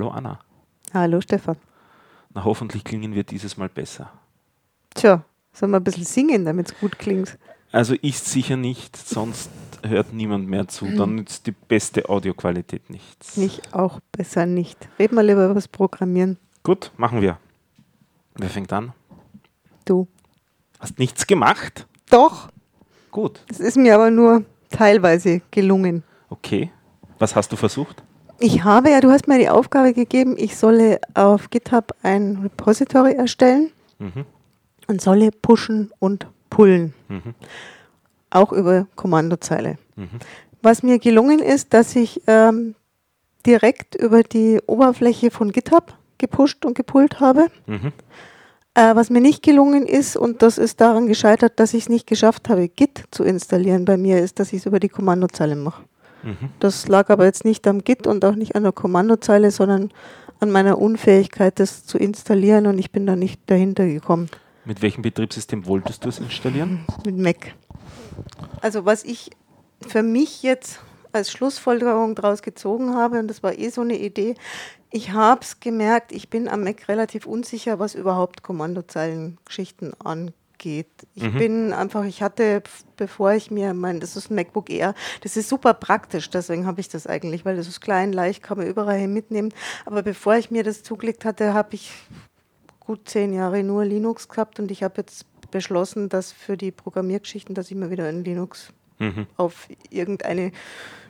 Hallo Anna. Hallo Stefan. Na, hoffentlich klingen wir dieses Mal besser. Tja, sollen wir ein bisschen singen, damit es gut klingt? Also ich sicher nicht, sonst hört niemand mehr zu. Dann nützt die beste Audioqualität nichts. Nicht auch besser nicht. Reden wir lieber über das Programmieren. Gut, machen wir. Wer fängt an? Du. Hast nichts gemacht? Doch, Gut. es ist mir aber nur teilweise gelungen. Okay. Was hast du versucht? Ich habe ja, du hast mir die Aufgabe gegeben, ich solle auf GitHub ein Repository erstellen Mhm. und solle pushen und pullen. Mhm. Auch über Kommandozeile. Mhm. Was mir gelungen ist, dass ich ähm, direkt über die Oberfläche von GitHub gepusht und gepullt habe. Mhm. Äh, was mir nicht gelungen ist, und das ist daran gescheitert, dass ich es nicht geschafft habe, Git zu installieren bei mir, ist, dass ich es über die Kommandozeile mache. Mhm. Das lag aber jetzt nicht am Git und auch nicht an der Kommandozeile, sondern an meiner Unfähigkeit, das zu installieren und ich bin da nicht dahinter gekommen Mit welchem Betriebssystem wolltest du es installieren? mit Mac. Also was ich für mich jetzt als Schlussfolgerung daraus gezogen habe, und das war eh so eine Idee, ich habe es gemerkt, ich bin am Mac relativ unsicher, was überhaupt Kommandozeilengeschichten angeht. Ich Mhm. bin einfach, ich hatte, bevor ich mir mein, das ist ein MacBook Air, das ist super praktisch, deswegen habe ich das eigentlich, weil das ist klein, leicht, kann man überall hin mitnehmen. Aber bevor ich mir das zugelegt hatte, habe ich gut zehn Jahre nur Linux gehabt und ich habe jetzt beschlossen, dass für die Programmiergeschichten, dass ich mal wieder in Linux Mhm. auf irgendeine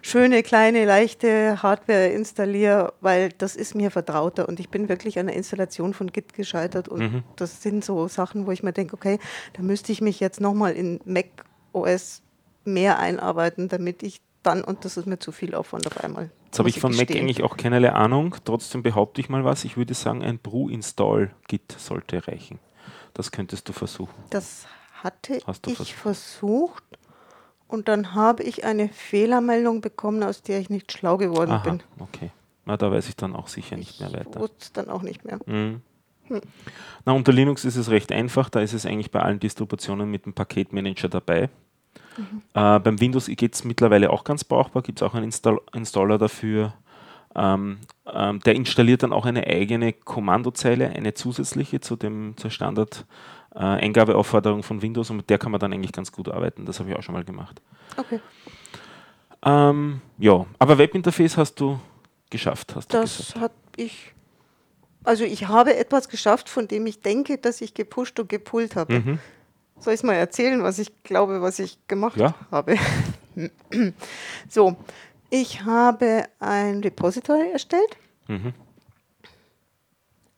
schöne, kleine, leichte Hardware installiere, weil das ist mir vertrauter und ich bin wirklich an der Installation von Git gescheitert und Mhm. das sind so Sachen, wo ich mir denke, okay, da müsste ich mich jetzt nochmal in Mac OS mehr einarbeiten, damit ich dann, und das ist mir zu viel Aufwand auf einmal. Jetzt habe ich von Mac gestehen. eigentlich auch keinerlei Ahnung. Trotzdem behaupte ich mal was. Ich würde sagen, ein Brew-Install-Git sollte reichen. Das könntest du versuchen. Das hatte Hast du ich versucht und dann habe ich eine Fehlermeldung bekommen, aus der ich nicht schlau geworden Aha, bin. okay. Na, da weiß ich dann auch sicher nicht Ich mehr weiter. wusste es dann auch nicht mehr. Mhm. Na, unter Linux ist es recht einfach. Da ist es eigentlich bei allen Distributionen mit dem Paketmanager dabei. Äh, beim Windows geht es mittlerweile auch ganz brauchbar. Gibt es auch einen Install Installer dafür. Ähm, ähm, der installiert dann auch eine eigene Kommandozeile, eine zusätzliche zu dem, zur Standard-Eingabeaufforderung von Windows und mit der kann man dann eigentlich ganz gut arbeiten. Das habe ich auch schon mal gemacht. Okay. Ähm, ja, aber Webinterface hast du geschafft, hast du Das gesagt. hat ich. Also ich habe etwas geschafft, von dem ich denke, dass ich gepusht und gepullt habe. Mhm. Soll ich es mal erzählen, was ich glaube, was ich gemacht Ja. habe? so, ich habe ein Repository erstellt. Mhm.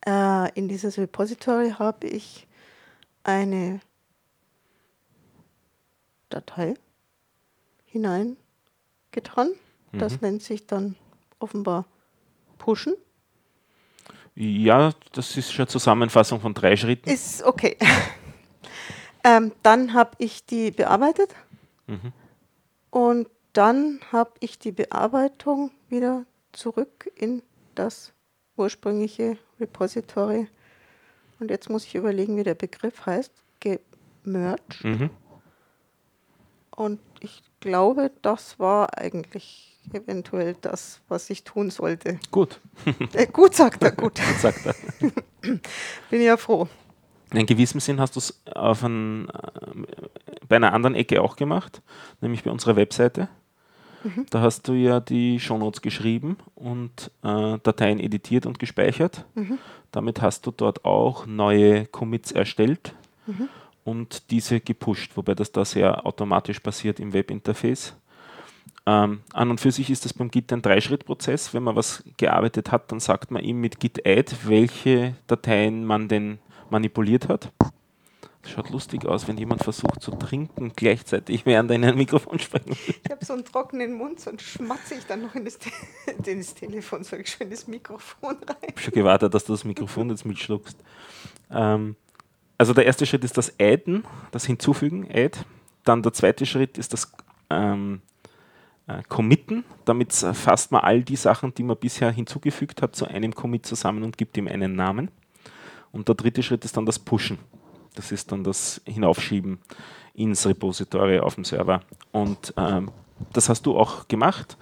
Äh, in dieses Repository habe ich eine Datei hineingetan. Das Mhm. nennt sich dann offenbar Pushen. Ja, das ist schon eine Zusammenfassung von drei Schritten. Ist okay. ähm, dann habe ich die bearbeitet Mhm. und dann habe ich die Bearbeitung wieder zurück in das ursprüngliche Repository. Und jetzt muss ich überlegen, wie der Begriff heißt. Gemerged. Mhm. Und ich glaube, das war eigentlich eventuell das, was ich tun sollte. Gut, Äh, gut, sagt er, gut. sagt er. Bin ja froh. In gewissem Sinn hast du es ein, äh, bei einer anderen Ecke auch gemacht, nämlich bei unserer Webseite. Da hast du ja die Shownotes geschrieben und äh, Dateien editiert und gespeichert. Damit hast du dort auch neue Commits erstellt und diese gepusht, wobei das da sehr automatisch passiert im Webinterface. Ähm, an und für sich ist das beim Git ein Dreischrittprozess. Wenn man was gearbeitet hat, dann sagt man ihm mit Git add, welche Dateien man denn manipuliert hat. Das schaut lustig aus, wenn jemand versucht zu trinken gleichzeitig, während er in ein Mikrofon spricht. Ich habe so einen trockenen Mund, sonst schmatze ich dann noch in das, Te in das Telefon, so schön das Mikrofon rein. Ich habe schon gewartet, dass du das Mikrofon jetzt mitschluckst. Ähm, also der erste Schritt ist das Adden, das Hinzufügen, Add. Dann der zweite Schritt ist das ähm, äh, Committen. Damit äh, fasst man all die Sachen, die man bisher hinzugefügt hat, zu einem Commit zusammen und gibt ihm einen Namen. Und der dritte Schritt ist dann das Pushen. Das ist dann das Hinaufschieben ins Repository auf dem Server. Und ähm, das hast du auch gemacht.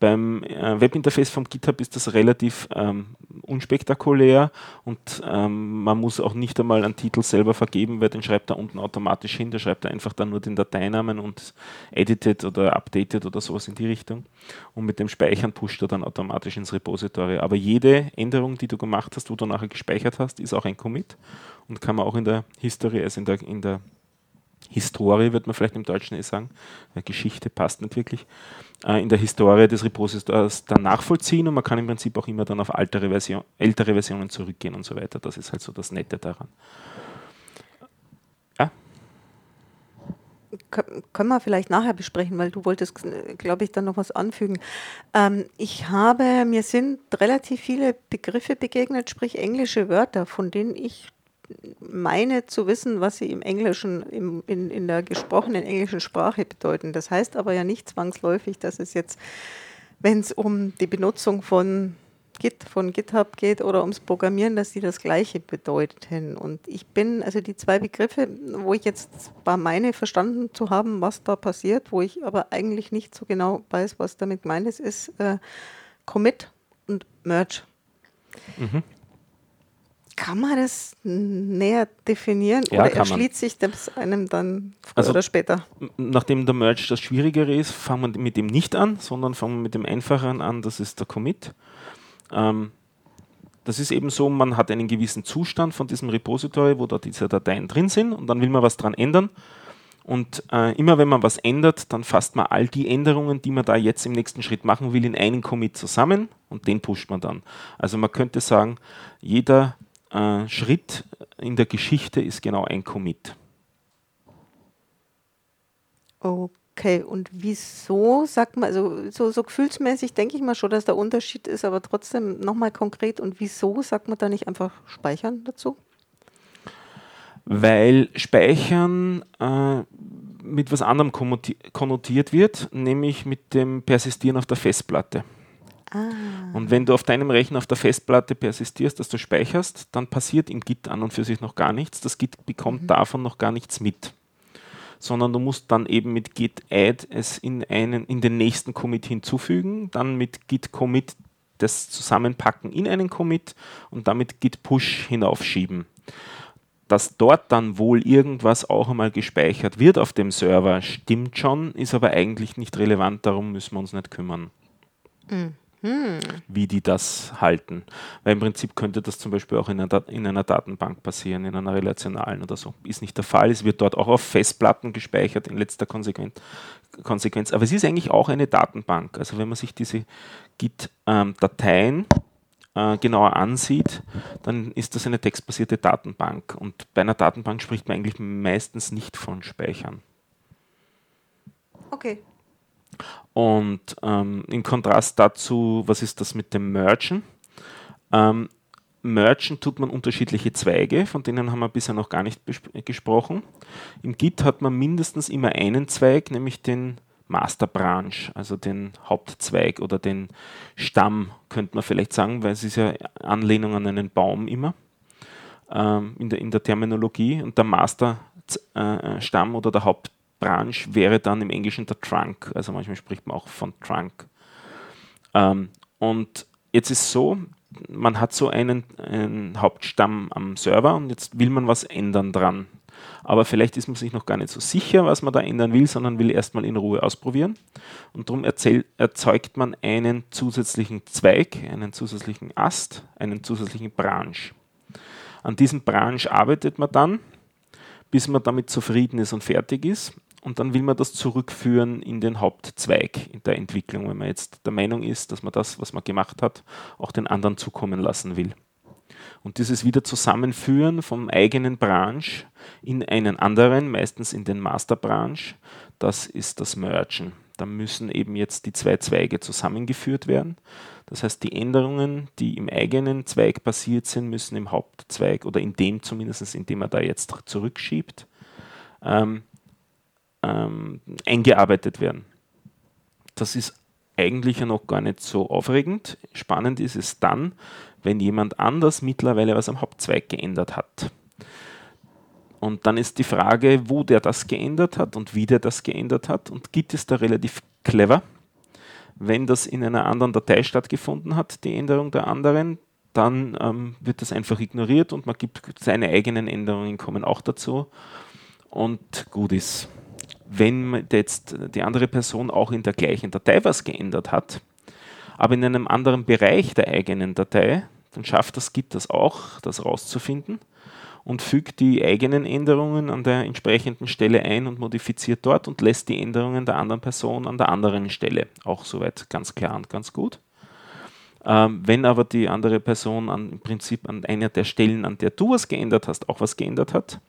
Beim äh, Webinterface vom GitHub ist das relativ ähm, unspektakulär und ähm, man muss auch nicht einmal einen Titel selber vergeben, weil den schreibt er unten automatisch hin. Der schreibt er einfach dann nur den Dateinamen und edited oder updated oder sowas in die Richtung. Und mit dem Speichern pusht er dann automatisch ins Repository. Aber jede Änderung, die du gemacht hast, wo du nachher gespeichert hast, ist auch ein Commit und kann man auch in der History, also in der, in der Historie, wird man vielleicht im Deutschen eh sagen, Geschichte passt nicht wirklich, äh, in der Historie des Repositories dann nachvollziehen und man kann im Prinzip auch immer dann auf ältere, Version, ältere Versionen zurückgehen und so weiter. Das ist halt so das Nette daran. Ja? Können wir vielleicht nachher besprechen, weil du wolltest, glaube ich, dann noch was anfügen. Ähm, ich habe, mir sind relativ viele Begriffe begegnet, sprich englische Wörter, von denen ich meine zu wissen, was sie im Englischen, im, in, in der gesprochenen englischen Sprache bedeuten. Das heißt aber ja nicht zwangsläufig, dass es jetzt, wenn es um die Benutzung von Git, von GitHub geht oder ums Programmieren, dass sie das Gleiche bedeuten. Und ich bin, also die zwei Begriffe, wo ich jetzt war meine verstanden zu haben, was da passiert, wo ich aber eigentlich nicht so genau weiß, was damit gemeint ist, ist äh, Commit und Merge. Mhm. Kann man das näher definieren ja, oder erschließt sich das einem dann früher also, oder später? Nachdem der Merge das Schwierigere ist, fangen wir mit dem nicht an, sondern fangen wir mit dem Einfacheren an, das ist der Commit. Ähm, das ist eben so, man hat einen gewissen Zustand von diesem Repository, wo da diese Dateien drin sind und dann will man was dran ändern. Und äh, immer wenn man was ändert, dann fasst man all die Änderungen, die man da jetzt im nächsten Schritt machen will, in einen Commit zusammen und den pusht man dann. Also man könnte sagen, jeder äh, Schritt in der Geschichte ist genau ein Commit. Okay, und wieso sagt man, also so, so gefühlsmäßig denke ich mal schon, dass der Unterschied ist, aber trotzdem nochmal konkret und wieso sagt man da nicht einfach speichern dazu? Weil Speichern äh, mit was anderem konnotiert wird, nämlich mit dem Persistieren auf der Festplatte. Ah. Und wenn du auf deinem Rechner auf der Festplatte persistierst, dass du speicherst, dann passiert im Git an und für sich noch gar nichts. Das Git bekommt mhm. davon noch gar nichts mit. Sondern du musst dann eben mit git add es in, einen, in den nächsten Commit hinzufügen, dann mit git commit das zusammenpacken in einen Commit und damit git push hinaufschieben. Dass dort dann wohl irgendwas auch einmal gespeichert wird auf dem Server, stimmt schon, ist aber eigentlich nicht relevant, darum müssen wir uns nicht kümmern. Mhm hm. wie die das halten. Weil im Prinzip könnte das zum Beispiel auch in einer, in einer, Datenbank passieren, in einer relationalen oder so. Ist nicht der Fall. Es wird dort auch auf Festplatten gespeichert in letzter Konsequenz. Konsequenz. Aber es ist eigentlich auch eine Datenbank. Also wenn man sich diese Git-Dateien äh, genauer ansieht, dann ist das eine textbasierte Datenbank. Und bei einer Datenbank spricht man eigentlich meistens nicht von Speichern. Okay. Und ähm, im Kontrast dazu, was ist das mit dem Mergen? Ähm, Mergen tut man unterschiedliche Zweige, von denen haben wir bisher noch gar nicht gesprochen. Im Git hat man mindestens immer einen Zweig, nämlich den Master Branch, also den Hauptzweig oder den Stamm, könnte man vielleicht sagen, weil es ist ja Anlehnung an einen Baum immer ähm, in, der, in der Terminologie. Und der Master äh, Stamm oder der Haupt Branch wäre dann im Englischen der Trunk. Also manchmal spricht man auch von Trunk. Ähm, und jetzt ist so, man hat so einen, einen, Hauptstamm am Server und jetzt will man was ändern dran. Aber vielleicht ist man sich noch gar nicht so sicher, was man da ändern will, sondern will erstmal in Ruhe ausprobieren. Und darum erzeugt man einen zusätzlichen Zweig, einen zusätzlichen Ast, einen zusätzlichen Branch. An diesem Branch arbeitet man dann, bis man damit zufrieden ist und fertig ist und dann will man das zurückführen in den Hauptzweig in der Entwicklung, wenn man jetzt der Meinung ist, dass man das, was man gemacht hat, auch den anderen zukommen lassen will. Und dieses Wiederzusammenführen vom eigenen Branch in einen anderen, meistens in den Master Branch, das ist das Mergen. Da müssen eben jetzt die zwei Zweige zusammengeführt werden. Das heißt, die Änderungen, die im eigenen Zweig passiert sind, müssen im Hauptzweig oder in dem zumindest, in dem er da jetzt zurückschiebt, ähm, ähm, eingearbeitet werden. Das ist eigentlich ja noch gar nicht so aufregend. Spannend ist es dann, wenn jemand anders mittlerweile was am Hauptzweig geändert hat. Und dann ist die Frage, wo der das geändert hat und wie der das geändert hat. Und Git ist da relativ clever, Wenn das in einer anderen Datei stattgefunden hat, die Änderung der anderen, dann ähm, wird das einfach ignoriert und man gibt seine eigenen Änderungen kommen auch dazu und gut ist. Wenn jetzt die andere Person auch in der gleichen Datei was geändert hat, aber in einem anderen Bereich der eigenen Datei, dann schafft das Git das auch, das rauszufinden und fügt die eigenen Änderungen an der entsprechenden Stelle ein und modifiziert dort und lässt die Änderungen der anderen Person an der anderen Stelle. Auch soweit ganz klar und ganz gut. Ähm, wenn aber die andere Person an, im Prinzip an einer der Stellen, an der du was geändert hast, auch was geändert hat,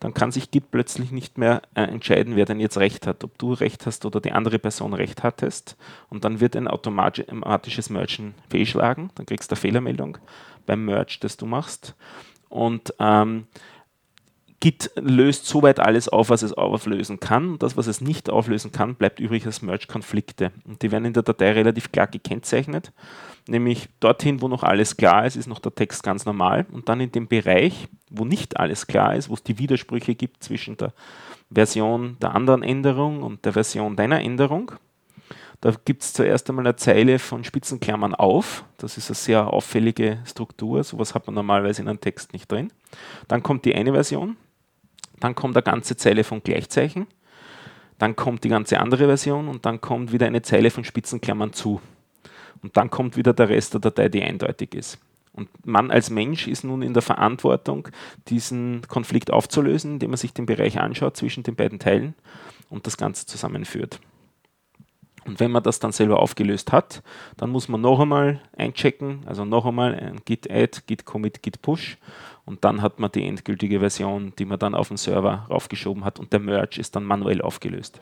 dann kann sich Git plötzlich nicht mehr äh, entscheiden, wer denn jetzt recht hat, ob du recht hast oder die andere Person recht hattest. Und dann wird ein automatisches Mergen fehlschlagen, dann kriegst du eine Fehlermeldung beim Merge, das du machst. Und ähm, Git löst soweit alles auf, was es auflösen kann. Das, was es nicht auflösen kann, bleibt übrig als Merge-Konflikte. Und die werden in der Datei relativ klar gekennzeichnet. Nämlich dorthin, wo noch alles klar ist, ist noch der Text ganz normal. Und dann in dem Bereich, wo nicht alles klar ist, wo es die Widersprüche gibt zwischen der Version der anderen Änderung und der Version deiner Änderung, da gibt es zuerst einmal eine Zeile von Spitzenklammern auf. Das ist eine sehr auffällige Struktur. Sowas hat man normalerweise in einem Text nicht drin. Dann kommt die eine Version. Dann kommt eine ganze Zeile von Gleichzeichen. Dann kommt die ganze andere Version und dann kommt wieder eine Zeile von Spitzenklammern zu. Und dann kommt wieder der Rest der Datei, die eindeutig ist. Und man als Mensch ist nun in der Verantwortung, diesen Konflikt aufzulösen, indem man sich den Bereich anschaut zwischen den beiden Teilen und das Ganze zusammenführt. Und wenn man das dann selber aufgelöst hat, dann muss man noch einmal einchecken, also noch einmal ein git add, git commit, git push und dann hat man die endgültige Version, die man dann auf den Server raufgeschoben hat und der Merge ist dann manuell aufgelöst.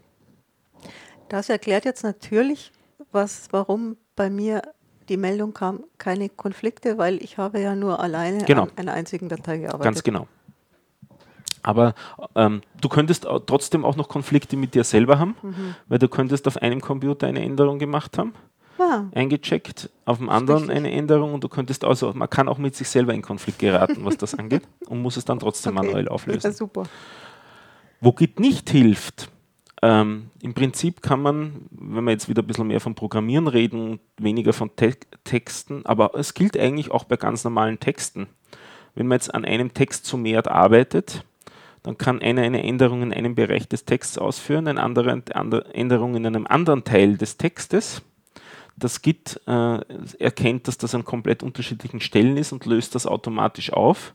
Das erklärt jetzt natürlich, was, warum bei mir die Meldung kam, keine Konflikte, weil ich habe ja nur alleine genau. an einer einzigen Datei gearbeitet. Ganz genau. Aber ähm, du könntest trotzdem auch noch Konflikte mit dir selber haben, mhm. weil du könntest auf einem Computer eine Änderung gemacht haben, ja. eingecheckt, auf dem anderen eine Änderung und du könntest also, man kann auch mit sich selber in Konflikt geraten, was das angeht und muss es dann trotzdem okay. manuell auflösen. Ja, super. Wo Git nicht hilft, ähm, Im Prinzip kann man, wenn wir jetzt wieder ein bisschen mehr vom Programmieren reden, weniger von Te Texten, aber es gilt eigentlich auch bei ganz normalen Texten. Wenn man jetzt an einem Text zu mehr arbeitet, dann kann einer eine Änderung in einem Bereich des Texts ausführen, eine andere Änderung in einem anderen Teil des Textes. Das Git äh, erkennt, dass das an komplett unterschiedlichen Stellen ist und löst das automatisch auf,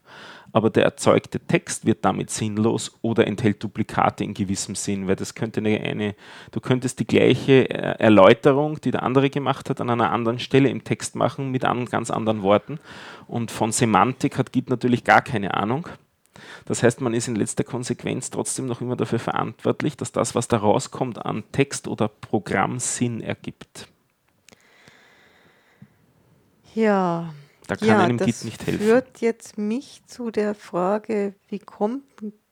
aber der erzeugte Text wird damit sinnlos oder enthält Duplikate in gewissem Sinn, weil das könnte eine, eine du könntest die gleiche äh, Erläuterung, die der andere gemacht hat, an einer anderen Stelle im Text machen mit an, ganz anderen Worten und von Semantik hat Git natürlich gar keine Ahnung. Das heißt, man ist in letzter Konsequenz trotzdem noch immer dafür verantwortlich, dass das, was da rauskommt, an Text oder Programm Sinn ergibt. Ja. Da kann ja, einem Git nicht helfen. Das führt jetzt mich zu der Frage, wie kommt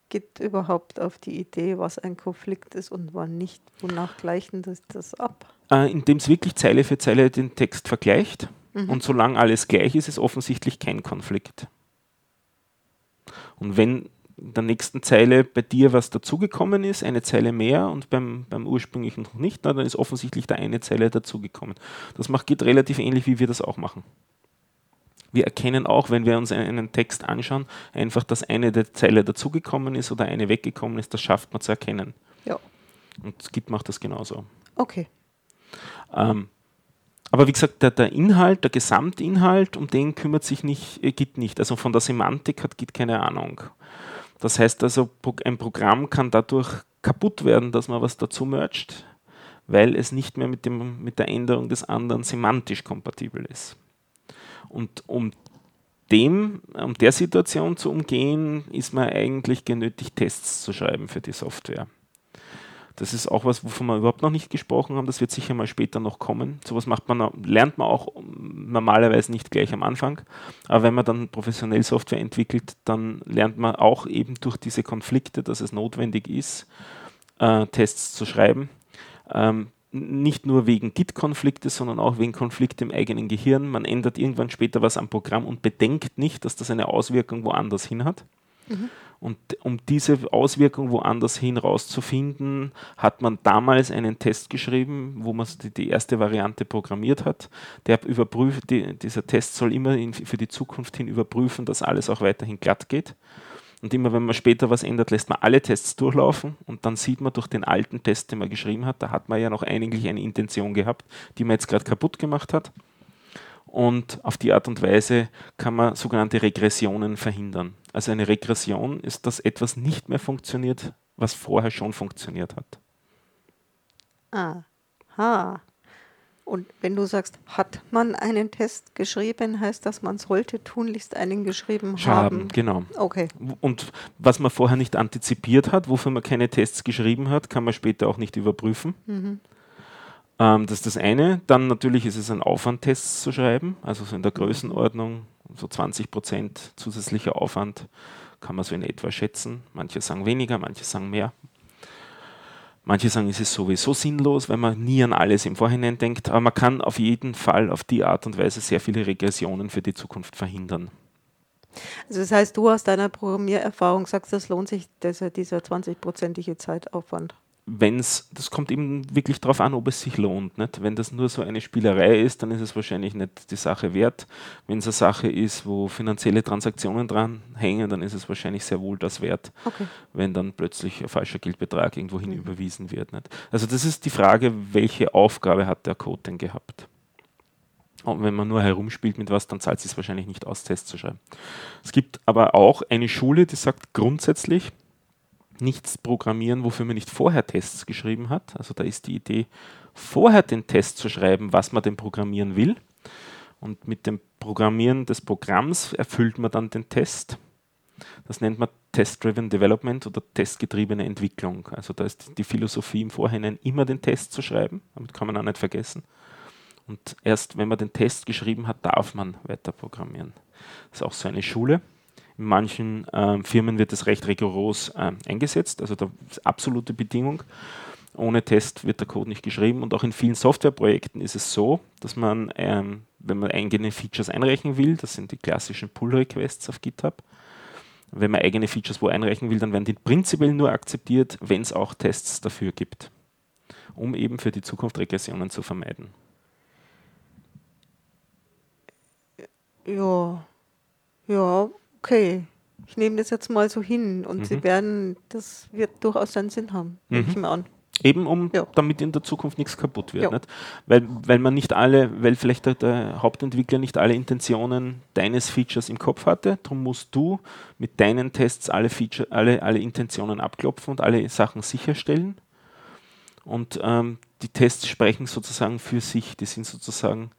Git überhaupt auf die Idee, was ein Konflikt ist und wann nicht? Wonach gleichen das, das ab? Äh, indem es wirklich Zeile für Zeile den Text vergleicht. Mhm. Und solange alles gleich ist, ist offensichtlich kein Konflikt. Und wenn der nächsten Zeile bei dir was dazugekommen ist, eine Zeile mehr und beim, beim ursprünglichen noch nicht, na, dann ist offensichtlich da eine Zeile dazugekommen. Das macht geht relativ ähnlich, wie wir das auch machen. Wir erkennen auch, wenn wir uns einen Text anschauen, einfach, dass eine der Zeile dazugekommen ist oder eine weggekommen ist, das schafft man zu erkennen. Ja. Und Git macht das genauso. Okay. Ähm, aber wie gesagt, der, der, Inhalt, der Gesamtinhalt, um den kümmert sich nicht, äh, Git nicht. Also von der Semantik hat Git keine Ahnung. Das heißt also, ein Programm kann dadurch kaputt werden, dass man was dazu mercht, weil es nicht mehr mit, dem, mit der Änderung des anderen semantisch kompatibel ist. Und um dem, um der Situation zu umgehen, ist man eigentlich genötigt, Tests zu schreiben für die Software. Das ist auch was, wovon wir überhaupt noch nicht gesprochen haben. Das wird sicher mal später noch kommen. Sowas macht man, lernt man auch normalerweise nicht gleich am Anfang. Aber wenn man dann professionell Software entwickelt, dann lernt man auch eben durch diese Konflikte, dass es notwendig ist, äh, Tests zu schreiben. Ähm, nicht nur wegen Git-Konflikte, sondern auch wegen Konflikte im eigenen Gehirn. Man ändert irgendwann später was am Programm und bedenkt nicht, dass das eine Auswirkung woanders hin hat. Mhm. Und um diese Auswirkung woanders hin rauszufinden, hat man damals einen Test geschrieben, wo man die, die erste Variante programmiert hat. Der überprüft, die, dieser Test soll immer in, für die Zukunft hin überprüfen, dass alles auch weiterhin glatt geht. Und immer wenn man später was ändert, lässt man alle Tests durchlaufen und dann sieht man durch den alten Test, den man geschrieben hat, da hat man ja noch eigentlich eine Intention gehabt, die man jetzt gerade kaputt gemacht hat. Und auf die Art und Weise kann man sogenannte Regressionen verhindern. Also eine Regression ist, dass etwas nicht mehr funktioniert, was vorher schon funktioniert hat. Aha. Und wenn du sagst, hat man einen Test geschrieben, heißt das, man sollte tunlichst einen geschrieben haben. haben. Genau. Okay. Und was man vorher nicht antizipiert hat, wofür man keine Tests geschrieben hat, kann man später auch nicht überprüfen. Mhm. Ähm, das ist das eine. Dann natürlich ist es ein Aufwand, Tests zu schreiben, also so in der Größenordnung, so 20 Prozent zusätzlicher Aufwand kann man so in etwa schätzen. Manche sagen weniger, manche sagen mehr. Manche sagen, es ist sowieso sinnlos, weil man nie an alles im Vorhinein denkt, aber man kann auf jeden Fall auf die Art und Weise sehr viele Regressionen für die Zukunft verhindern. Also das heißt, du aus deiner Programmiererfahrung sagst, das lohnt sich, dieser, dieser 20-prozentige Zeitaufwand wenn es, das kommt eben wirklich darauf an, ob es sich lohnt. Nicht? Wenn das nur so eine Spielerei ist, dann ist es wahrscheinlich nicht die Sache wert. Wenn es eine Sache ist, wo finanzielle Transaktionen dran hängen, dann ist es wahrscheinlich sehr wohl das wert, okay. wenn dann plötzlich ein falscher Geldbetrag irgendwohin mhm. überwiesen wird. Nicht? Also das ist die Frage, welche Aufgabe hat der Code denn gehabt? Und wenn man nur herumspielt mit was, dann zahlt es sich wahrscheinlich nicht aus, Tests zu schreiben. Es gibt aber auch eine Schule, die sagt grundsätzlich, nichts programmieren, wofür man nicht vorher Tests geschrieben hat. Also da ist die Idee, vorher den Test zu schreiben, was man denn programmieren will. Und mit dem Programmieren des Programms erfüllt man dann den Test. Das nennt man Test-Driven Development oder testgetriebene Entwicklung. Also da ist die Philosophie im Vorhinein immer den Test zu schreiben. Damit kann man auch nicht vergessen. Und erst wenn man den Test geschrieben hat, darf man weiter programmieren. Das ist auch so eine Schule. In manchen äh, Firmen wird das recht rigoros äh, eingesetzt, also da ist absolute Bedingung. Ohne Test wird der Code nicht geschrieben und auch in vielen Softwareprojekten ist es so, dass man, ähm, wenn man eigene Features einreichen will, das sind die klassischen Pull-Requests auf GitHub, wenn man eigene Features wo einreichen will, dann werden die prinzipiell nur akzeptiert, wenn es auch Tests dafür gibt, um eben für die Zukunft Regressionen zu vermeiden. Ja, ja, okay, ich nehme das jetzt mal so hin und mhm. sie werden, das wird durchaus einen Sinn haben, nehme ich mir an. Eben um, ja. damit in der Zukunft nichts kaputt wird. Ja. Nicht? Weil, weil man nicht alle, weil vielleicht der, der, Hauptentwickler nicht alle Intentionen deines Features im Kopf hatte. Darum musst du mit deinen Tests alle, Feature, alle, alle Intentionen abklopfen und alle Sachen sicherstellen. Und ähm, die Tests sprechen sozusagen für sich. Die sind sozusagen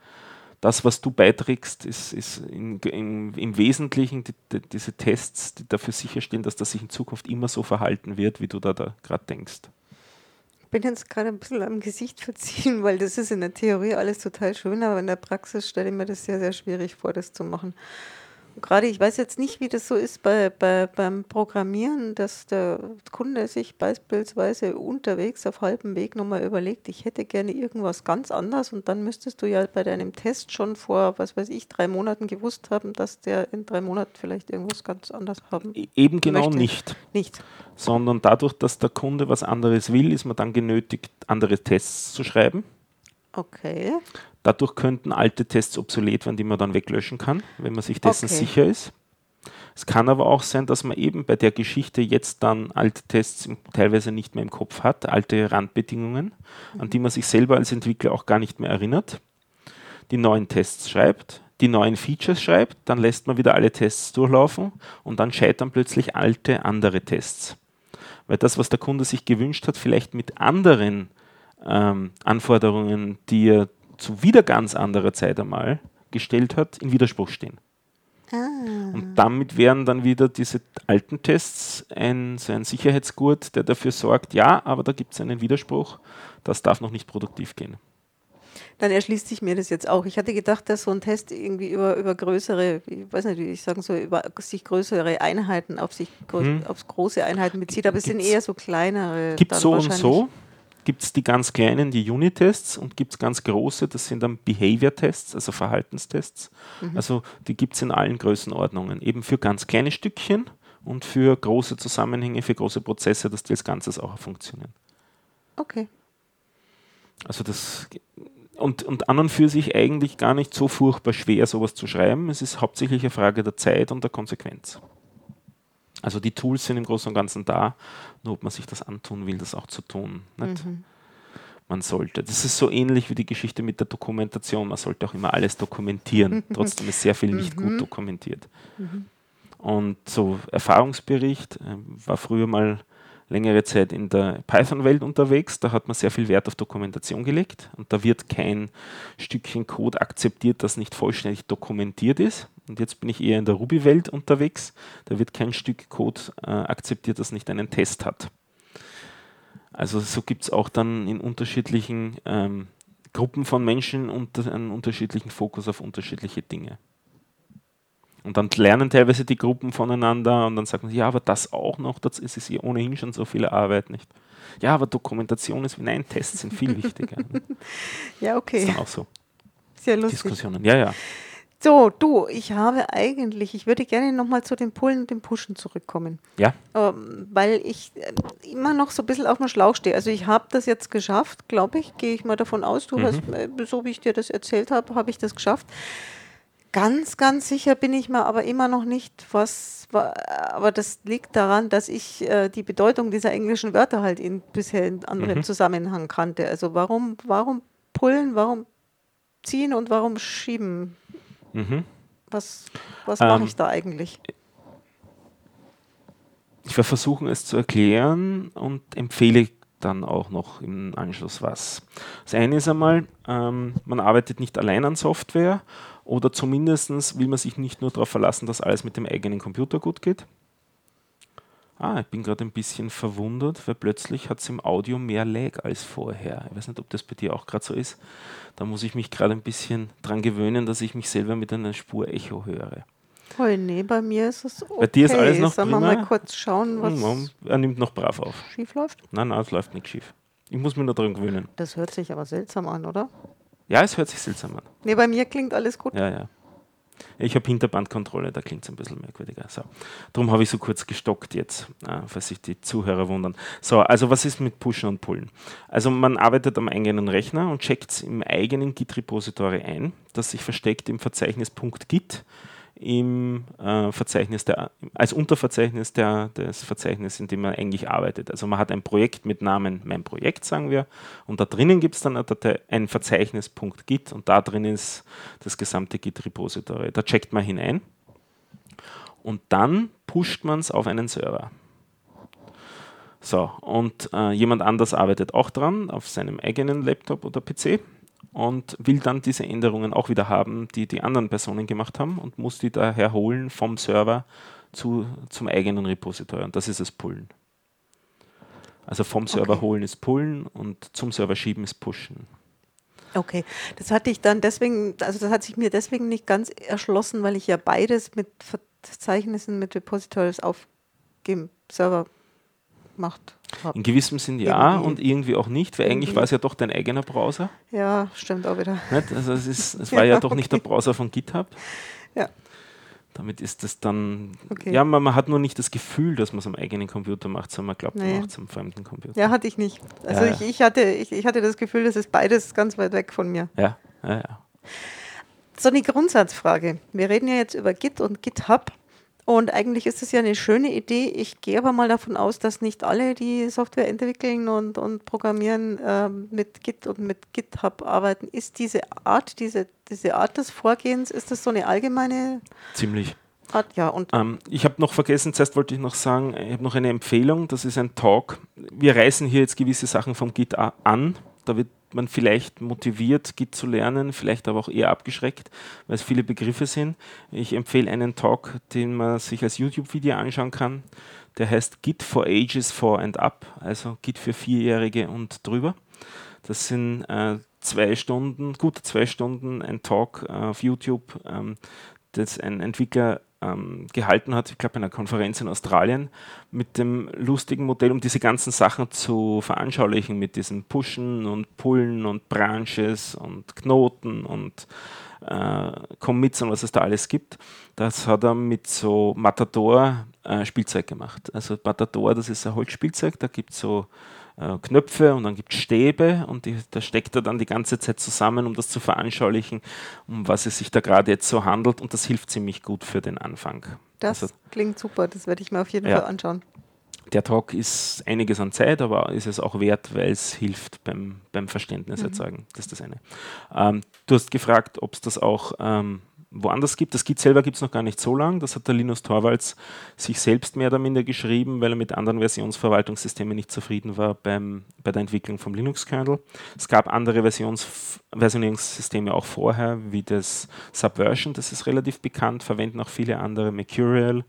das, was du beiträgst, ist, ist in, in, im Wesentlichen die, die, diese Tests, die dafür sicherstellen, dass das sich in Zukunft immer so verhalten wird, wie du da, da gerade denkst. Ich bin jetzt gerade ein bisschen am Gesicht verziehen, weil das ist in der Theorie alles total schön, aber in der Praxis stelle ich mir das sehr, sehr schwierig vor, das zu machen. Gerade, ich weiß jetzt nicht, wie das so ist bei, bei, beim Programmieren, dass der Kunde sich beispielsweise unterwegs auf halbem Weg nochmal überlegt, ich hätte gerne irgendwas ganz anders und dann müsstest du ja bei deinem Test schon vor, was weiß ich, drei Monaten gewusst haben, dass der in drei Monaten vielleicht irgendwas ganz anderes haben e-, Eben genau möchte. nicht. Nicht. Sondern dadurch, dass der Kunde was anderes will, ist man dann genötigt, andere Tests zu schreiben. Okay. Dadurch könnten alte Tests obsolet werden, die man dann weglöschen kann, wenn man sich dessen okay. sicher ist. Es kann aber auch sein, dass man eben bei der Geschichte jetzt dann alte Tests teilweise nicht mehr im Kopf hat, alte Randbedingungen, an die man sich selber als Entwickler auch gar nicht mehr erinnert. Die neuen Tests schreibt, die neuen Features schreibt, dann lässt man wieder alle Tests durchlaufen und dann scheitern plötzlich alte andere Tests. Weil das, was der Kunde sich gewünscht hat, vielleicht mit anderen ähm, Anforderungen, die er zu wieder ganz anderer Zeit einmal gestellt hat, in Widerspruch stehen. Ah. Und damit wären dann wieder diese alten Tests ein, so ein Sicherheitsgurt, der dafür sorgt, ja, aber da gibt es einen Widerspruch, das darf noch nicht produktiv gehen. Dann erschließt sich mir das jetzt auch. Ich hatte gedacht, dass so ein Test irgendwie über, über größere, ich weiß nicht, wie ich sagen soll, über sich größere Einheiten auf sich, hm. auf große Einheiten bezieht, aber es sind eher so kleinere. Gibt es so und so gibt es die ganz kleinen, die Unit-Tests und gibt es ganz große, das sind dann Behavior-Tests, also Verhaltenstests. Mhm. Also die gibt es in allen Größenordnungen, eben für ganz kleine Stückchen und für große Zusammenhänge, für große Prozesse, dass die als Ganzes auch funktionieren. Okay. Also das und, und an und für sich eigentlich gar nicht so furchtbar schwer, sowas zu schreiben. Es ist hauptsächlich eine Frage der Zeit und der Konsequenz. Also die Tools sind im Großen und Ganzen da, nur ob man sich das antun will, das auch zu tun. Mhm. Man sollte. Das ist so ähnlich wie die Geschichte mit der Dokumentation. Man sollte auch immer alles dokumentieren. Trotzdem ist sehr viel nicht gut mhm. dokumentiert. Mhm. Und so Erfahrungsbericht äh, war früher mal längere Zeit in der Python-Welt unterwegs. Da hat man sehr viel Wert auf Dokumentation gelegt und da wird kein Stückchen Code akzeptiert, das nicht vollständig dokumentiert ist. Und jetzt bin ich eher in der Ruby-Welt unterwegs. Da wird kein Stück Code äh, akzeptiert, das nicht einen Test hat. Also so gibt es auch dann in unterschiedlichen ähm, Gruppen von Menschen unter, einen unterschiedlichen Fokus auf unterschiedliche Dinge. Und dann lernen teilweise die Gruppen voneinander und dann sagen sie, ja, aber das auch noch, das ist es ja ohnehin schon so viel Arbeit, nicht? Ja, aber Dokumentation ist, nein, Tests sind viel wichtiger. ja, okay. ist dann auch so. Sehr lustig. Diskussionen, ja, ja. So, du, ich habe eigentlich, ich würde gerne nochmal zu den Pullen und dem Pushen zurückkommen. Ja. Ähm, weil ich äh, immer noch so ein bisschen auf dem Schlauch stehe. Also ich habe das jetzt geschafft, glaube ich, gehe ich mal davon aus. Du mhm. hast, äh, so wie ich dir das erzählt habe, habe ich das geschafft. Ganz, ganz sicher bin ich mir aber immer noch nicht, was, aber das liegt daran, dass ich äh, die Bedeutung dieser englischen Wörter halt in, bisher in anderem mhm. Zusammenhang kannte. Also warum, warum pullen, warum ziehen und warum schieben? Mhm. Was, was ähm, mache ich da eigentlich? Ich werde versuchen, es zu erklären und empfehle dann auch noch im Anschluss was. Das eine ist einmal, ähm, man arbeitet nicht allein an Software oder zumindest will man sich nicht nur darauf verlassen, dass alles mit dem eigenen Computer gut geht. Ah, ich bin gerade ein bisschen verwundert, weil plötzlich hat es im Audio mehr Lag als vorher. Ich weiß nicht, ob das bei dir auch gerade so ist. Da muss ich mich gerade ein bisschen dran gewöhnen, dass ich mich selber mit einer Spur Echo höre. Oh nee, bei mir ist es okay. Bei dir ist alles noch Sollen wir mal kurz schauen, was hm, Er nimmt noch brav auf. schief läuft? Nein, nein, es läuft nicht schief. Ich muss mich nur daran gewöhnen. Das hört sich aber seltsam an, oder? Ja, es hört sich seltsam an. Nee, bei mir klingt alles gut. Ja, ja. Ich habe Hinterbandkontrolle, da klingt es ein bisschen merkwürdiger. So. Darum habe ich so kurz gestockt jetzt, äh, falls sich die Zuhörer wundern. So, also was ist mit Pushen und Pullen? Also man arbeitet am eigenen Rechner und checkt es im eigenen Git-Repository ein, das sich versteckt im Verzeichnis .git im äh, Verzeichnis der, als Unterverzeichnis der, des Verzeichnisses, in dem man eigentlich arbeitet. Also man hat ein Projekt mit Namen mein Projekt, sagen wir, und da drinnen gibt es dann ein Verzeichnis.git und da drin ist das gesamte Git-Repository. Da checkt man hinein und dann pusht man es auf einen Server. So, und äh, jemand anders arbeitet auch dran auf seinem eigenen Laptop oder PC und will dann diese Änderungen auch wieder haben, die die anderen Personen gemacht haben und muss die daher holen vom Server zu, zum eigenen Repository. Und das ist das Pullen. Also vom Server okay. holen ist Pullen und zum Server schieben ist Pushen. Okay, das hatte ich dann deswegen, also das hat sich mir deswegen nicht ganz erschlossen, weil ich ja beides mit Verzeichnissen, mit Repositories auf dem Server macht. In gewissem Sinn ja irgendwie. und irgendwie auch nicht, weil irgendwie. eigentlich war es ja doch dein eigener Browser. Ja, stimmt auch wieder. Nicht? Also es, ist, es war ja, ja doch okay. nicht der Browser von GitHub. Ja. Damit ist das dann, okay. ja, man, man, hat nur nicht das Gefühl, dass man es am eigenen Computer macht, sondern man glaubt, man macht es am fremden Computer. Ja, hatte ich nicht. Also ja, ich, ich, hatte, ich, ich hatte das Gefühl, das ist beides ganz weit weg von mir. Ja, ja, ja. So eine Grundsatzfrage. Wir reden ja jetzt über Git und GitHub. Und eigentlich ist es ja eine schöne Idee. Ich gehe aber mal davon aus, dass nicht alle, die Software entwickeln und, und programmieren, äh, mit Git und mit GitHub arbeiten. Ist diese Art, diese, diese Art des Vorgehens, ist das so eine allgemeine Ziemlich. Art? Ja, und ähm, ich habe noch vergessen, zuerst wollte ich noch sagen, ich habe noch eine Empfehlung, das ist ein Talk. Wir reißen hier jetzt gewisse Sachen vom Git an. Da wird man vielleicht motiviert, Git zu lernen, vielleicht aber auch eher abgeschreckt, weil es viele Begriffe sind. Ich empfehle einen Talk, den man sich als YouTube-Video anschauen kann. Der heißt Git for Ages 4 and Up, also Git für Vierjährige und drüber. Das sind äh, zwei Stunden, gute zwei Stunden, ein Talk äh, auf YouTube, ähm, das ein Entwickler ähm, gehalten hat, ich glaube, bei einer Konferenz in Australien, mit dem lustigen Modell, um diese ganzen Sachen zu veranschaulichen, mit diesen Pushen und Pullen und Branches und Knoten und äh, Commits und was es da alles gibt. Das hat er mit so Matador äh, gemacht. Also Matador, das ist ein Holzspielzeug, da gibt es so äh, Knöpfe und dann gibt es Stäbe und die, da steckt er dann die ganze Zeit zusammen, um das zu veranschaulichen, um was es sich da gerade jetzt so handelt und das hilft ziemlich gut für den Anfang. Das also, klingt super, das werde ich mir auf jeden ja. Fall anschauen. Der Talk ist einiges an Zeit, aber ist es auch wert, weil es hilft beim, beim Verständnis mhm. erzeugen. Das ist das eine. Ähm, du hast gefragt, ob es das auch ähm, woanders gibt. Das Git selber gibt es noch gar nicht so lange. Das hat der Linus Torvalds sich selbst mehr oder minder geschrieben, weil er mit anderen Versionsverwaltungssystemen nicht zufrieden war beim, bei der Entwicklung vom Linux-Kernel. Es gab andere Versions, Versionierungssysteme auch vorher, wie das Subversion, das ist relativ bekannt, verwenden auch viele andere, Mercurial.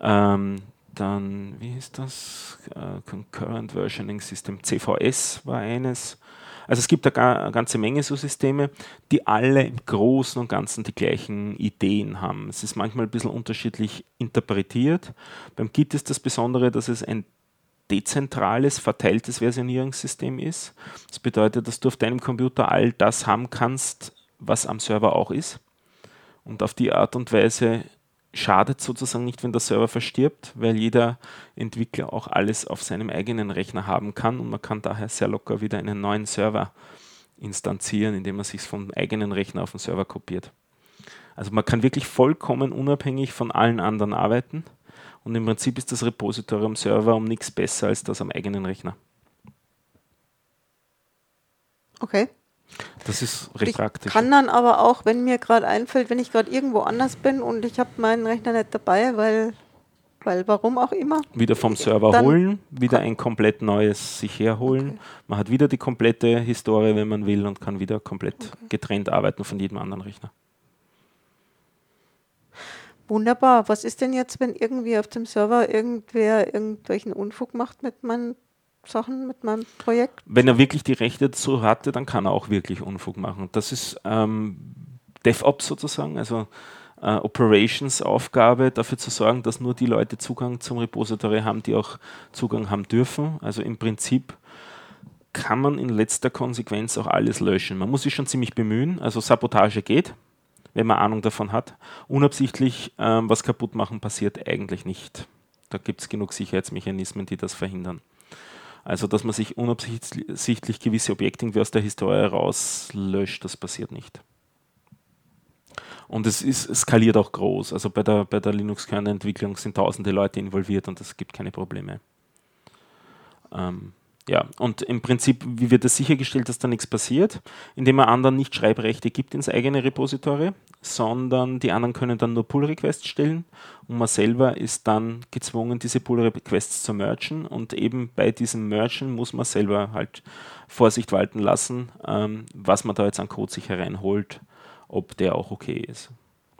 Ähm, dann, wie ist das? Uh, Concurrent Versioning System, CVS war eines. Also es gibt eine ganze Menge so Systeme, die alle im Großen und Ganzen die gleichen Ideen haben. Es ist manchmal ein bisschen unterschiedlich interpretiert. Beim Git ist das Besondere, dass es ein dezentrales, verteiltes Versionierungssystem ist. Das bedeutet, dass du auf deinem Computer all das haben kannst, was am Server auch ist. Und auf die Art und Weise schadet sozusagen nicht, wenn der Server verstirbt, weil jeder Entwickler auch alles auf seinem eigenen Rechner haben kann und man kann daher sehr locker wieder einen neuen Server instanzieren, indem man sich vom eigenen Rechner auf den Server kopiert. Also man kann wirklich vollkommen unabhängig von allen anderen arbeiten und im Prinzip ist das Repository am Server um nichts besser als das am eigenen Rechner. Okay. Das ist recht ich praktisch. kann dann aber auch, wenn mir gerade einfällt, wenn ich gerade irgendwo anders bin und ich habe meinen Rechner nicht dabei, weil, weil warum auch immer. Wieder vom Server holen, wieder ein komplett neues sich herholen. Okay. Man hat wieder die komplette Historie, wenn man will, und kann wieder komplett okay. getrennt arbeiten von jedem anderen Rechner. Wunderbar. Was ist denn jetzt, wenn irgendwie auf dem Server irgendwer irgendwelchen Unfug macht mit meinen Sachen mit meinem Projekt. Wenn er wirklich die Rechte dazu hatte, dann kann er auch wirklich Unfug machen. Das ist ähm, DevOps sozusagen, also äh, Operations-Aufgabe, dafür zu sorgen, dass nur die Leute Zugang zum Repository haben, die auch Zugang haben dürfen. Also im Prinzip kann man in letzter Konsequenz auch alles löschen. Man muss sich schon ziemlich bemühen. Also Sabotage geht, wenn man Ahnung davon hat. Unabsichtlich ähm, was kaputt machen passiert eigentlich nicht. Da gibt es genug Sicherheitsmechanismen, die das verhindern. Also, dass man sich unabsichtlich gewisse Objekte aus der Historie rauslöscht, das passiert nicht. Und es ist, skaliert auch groß. Also bei der, bei der Linux-Kernentwicklung sind tausende Leute involviert und es gibt keine Probleme. Ähm, ja, und im Prinzip, wie wird es sichergestellt, dass da nichts passiert? Indem man anderen nicht Schreibrechte gibt ins eigene Repository, sondern die anderen können dann nur Pull-Requests stellen und man selber ist dann gezwungen, diese Pull-Requests zu mergen und eben bei diesem Mergen muss man selber halt Vorsicht walten lassen, ähm, was man da jetzt an Code sich hereinholt, ob der auch okay ist.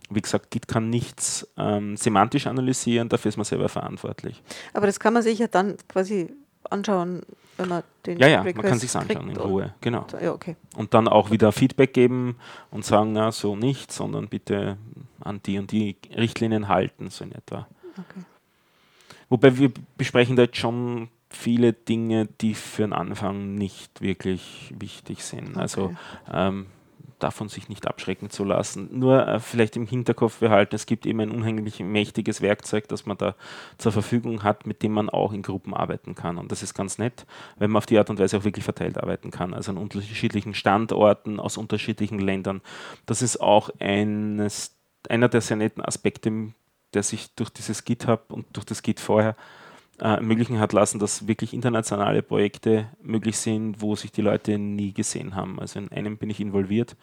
Wie gesagt, Git kann nichts ähm, semantisch analysieren, dafür ist man selber verantwortlich. Aber das kann man sich ja dann quasi anschauen, wenn man den Ja, ja, Request man kann sich anschauen in Ruhe, genau. Ja, okay. Und dann auch wieder Feedback geben und sagen, na, so nicht, sondern bitte an die und die Richtlinien halten, so in etwa. Okay. Wobei wir besprechen da jetzt schon viele Dinge, die für den Anfang nicht wirklich wichtig sind. Okay. Also ähm, davon sich nicht abschrecken zu lassen. Nur äh, vielleicht im Hinterkopf behalten, es gibt eben ein unheimlich mächtiges Werkzeug, das man da zur Verfügung hat, mit dem man auch in Gruppen arbeiten kann. Und das ist ganz nett, wenn man auf die Art und Weise auch wirklich verteilt arbeiten kann, also an unterschiedlichen Standorten, aus unterschiedlichen Ländern. Das ist auch eines, einer der sehr netten Aspekte, der sich durch dieses GitHub und durch das Git vorher äh, ermöglichen hat lassen, dass wirklich internationale Projekte möglich sind, wo sich die Leute nie gesehen haben. Also in einem bin ich involviert,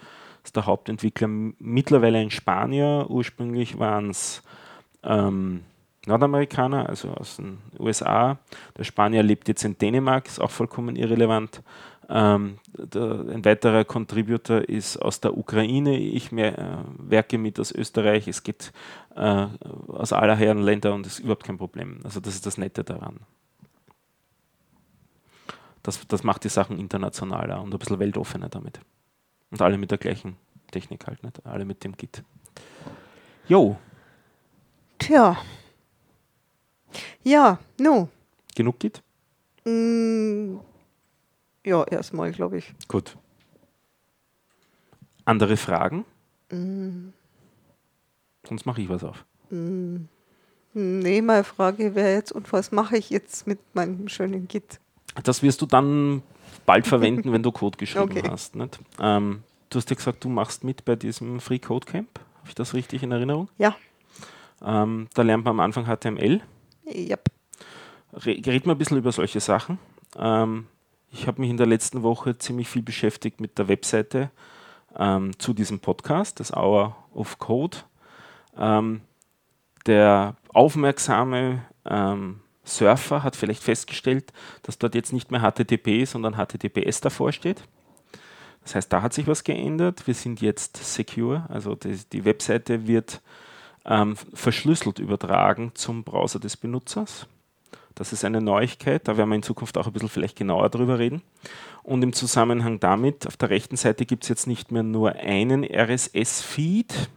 ist der Hauptentwickler mittlerweile ein Spanier, ursprünglich waren es ähm, Nordamerikaner, also aus den USA. Der Spanier lebt jetzt in Dänemark, ist auch vollkommen irrelevant. Ähm, der, ein weiterer Contributor ist aus der Ukraine. Ich mehr, äh, werke mit aus Österreich. Es geht äh, aus aller Herren Länder und ist überhaupt kein Problem. Also das ist das Nette daran. Das, das macht die Sachen internationaler und ein bisschen weltoffener damit. Und alle mit der gleichen Technik halt, nicht? Alle mit dem Git. Jo. Tja. Ja, no. Genug Git? Mm, ja, erstmal, glaube ich. Gut. Andere Fragen? Mm, sonst mache ich was auf. Hm. Nee, meine Frage wäre jetzt, und was mache ich jetzt mit meinem schönen Git? Das wirst du dann bald verwenden, wenn du Code geschrieben Okay. hast. Nicht? Ähm, du hast ja gesagt, du machst mit bei diesem Free Code Camp. Habe ich das richtig in Erinnerung? Ja, Ähm, da lernt man am Anfang HTML. ja. Re reden wir ein bisschen über solche Sachen. Ähm, ich habe mich in der letzten Woche ziemlich viel beschäftigt mit der Webseite ähm, zu diesem Podcast, das Hour of Code. Ähm, der aufmerksame ähm, Surfer hat vielleicht festgestellt, dass dort jetzt nicht mehr HTTP, sondern HTTPS davor steht. Das heißt, da hat sich was geändert. Wir sind jetzt secure, also die, die Webseite wird ähm, verschlüsselt übertragen zum Browser des Benutzers. Das ist eine Neuigkeit, da werden wir in Zukunft auch ein bisschen vielleicht genauer drüber reden. Und im Zusammenhang damit, auf der rechten Seite gibt es jetzt nicht mehr nur einen RSS-Feed,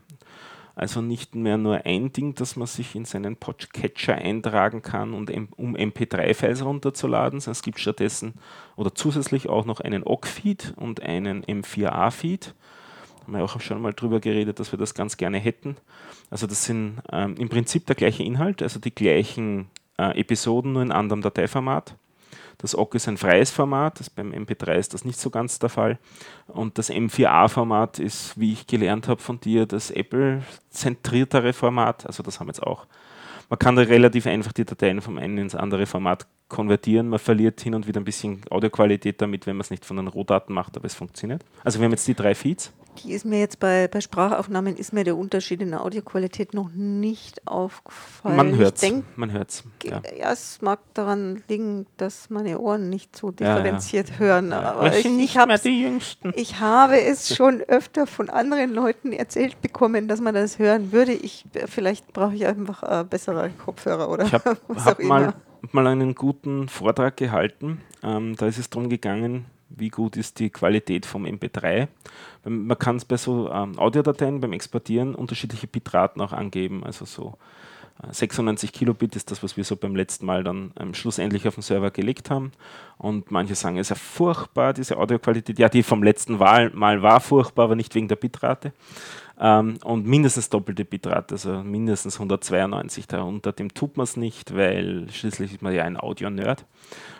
also nicht mehr nur ein Ding, das man sich in seinen Podcatcher eintragen kann, und um MP3-Files runterzuladen, sondern es gibt stattdessen oder zusätzlich auch noch einen OGG-Feed und einen M4A-Feed. Haben wir auch schon mal drüber geredet, dass wir das ganz gerne hätten. Also das sind ähm, im Prinzip der gleiche Inhalt, also die gleichen äh, Episoden, nur in anderem Dateiformat. Das OGG ist ein freies Format, das beim MP3 ist das nicht so ganz der Fall. Und das M4A-Format ist, wie ich gelernt habe von dir, das Apple-zentriertere Format. Also das haben wir jetzt auch. Man kann da relativ einfach die Dateien vom einen ins andere Format konvertieren. Man verliert hin und wieder ein bisschen Audioqualität damit, wenn man es nicht von den Rohdaten macht, aber es funktioniert. Also wir haben jetzt die drei Feeds. Die ist mir jetzt bei, bei Sprachaufnahmen ist mir der Unterschied in der Audioqualität noch nicht aufgefallen. Man hört Ich denke, man hört's. Ja. ja. es mag daran liegen, dass meine Ohren nicht so Ja, ja. differenziert hören. Aber ich, nicht mehr die Jüngsten. ich habe es schon öfter von anderen Leuten erzählt bekommen, dass man das hören würde. Ich, vielleicht brauche ich einfach äh, bessere Kopfhörer oder Ich habe was hab auch mal, immer. hab mal einen guten Vortrag gehalten. Ähm, da ist es darum gegangen, wie gut ist die Qualität vom MP3. Ähm, Man kann es bei so ähm, Audiodateien beim Exportieren unterschiedliche Bitraten auch angeben. Also so äh, 96 Kilobit ist das, was wir so beim letzten Mal dann ähm, schlussendlich auf den Server gelegt haben. Und manche sagen, es ist ja furchtbar, diese Audioqualität. Ja, die vom letzten Mal war furchtbar, aber nicht wegen der Bitrate. Ähm, und mindestens doppelte Bitrate, also mindestens 192. Darunter dem tut man es nicht, weil schließlich ist man ja ein Audio-Nerd.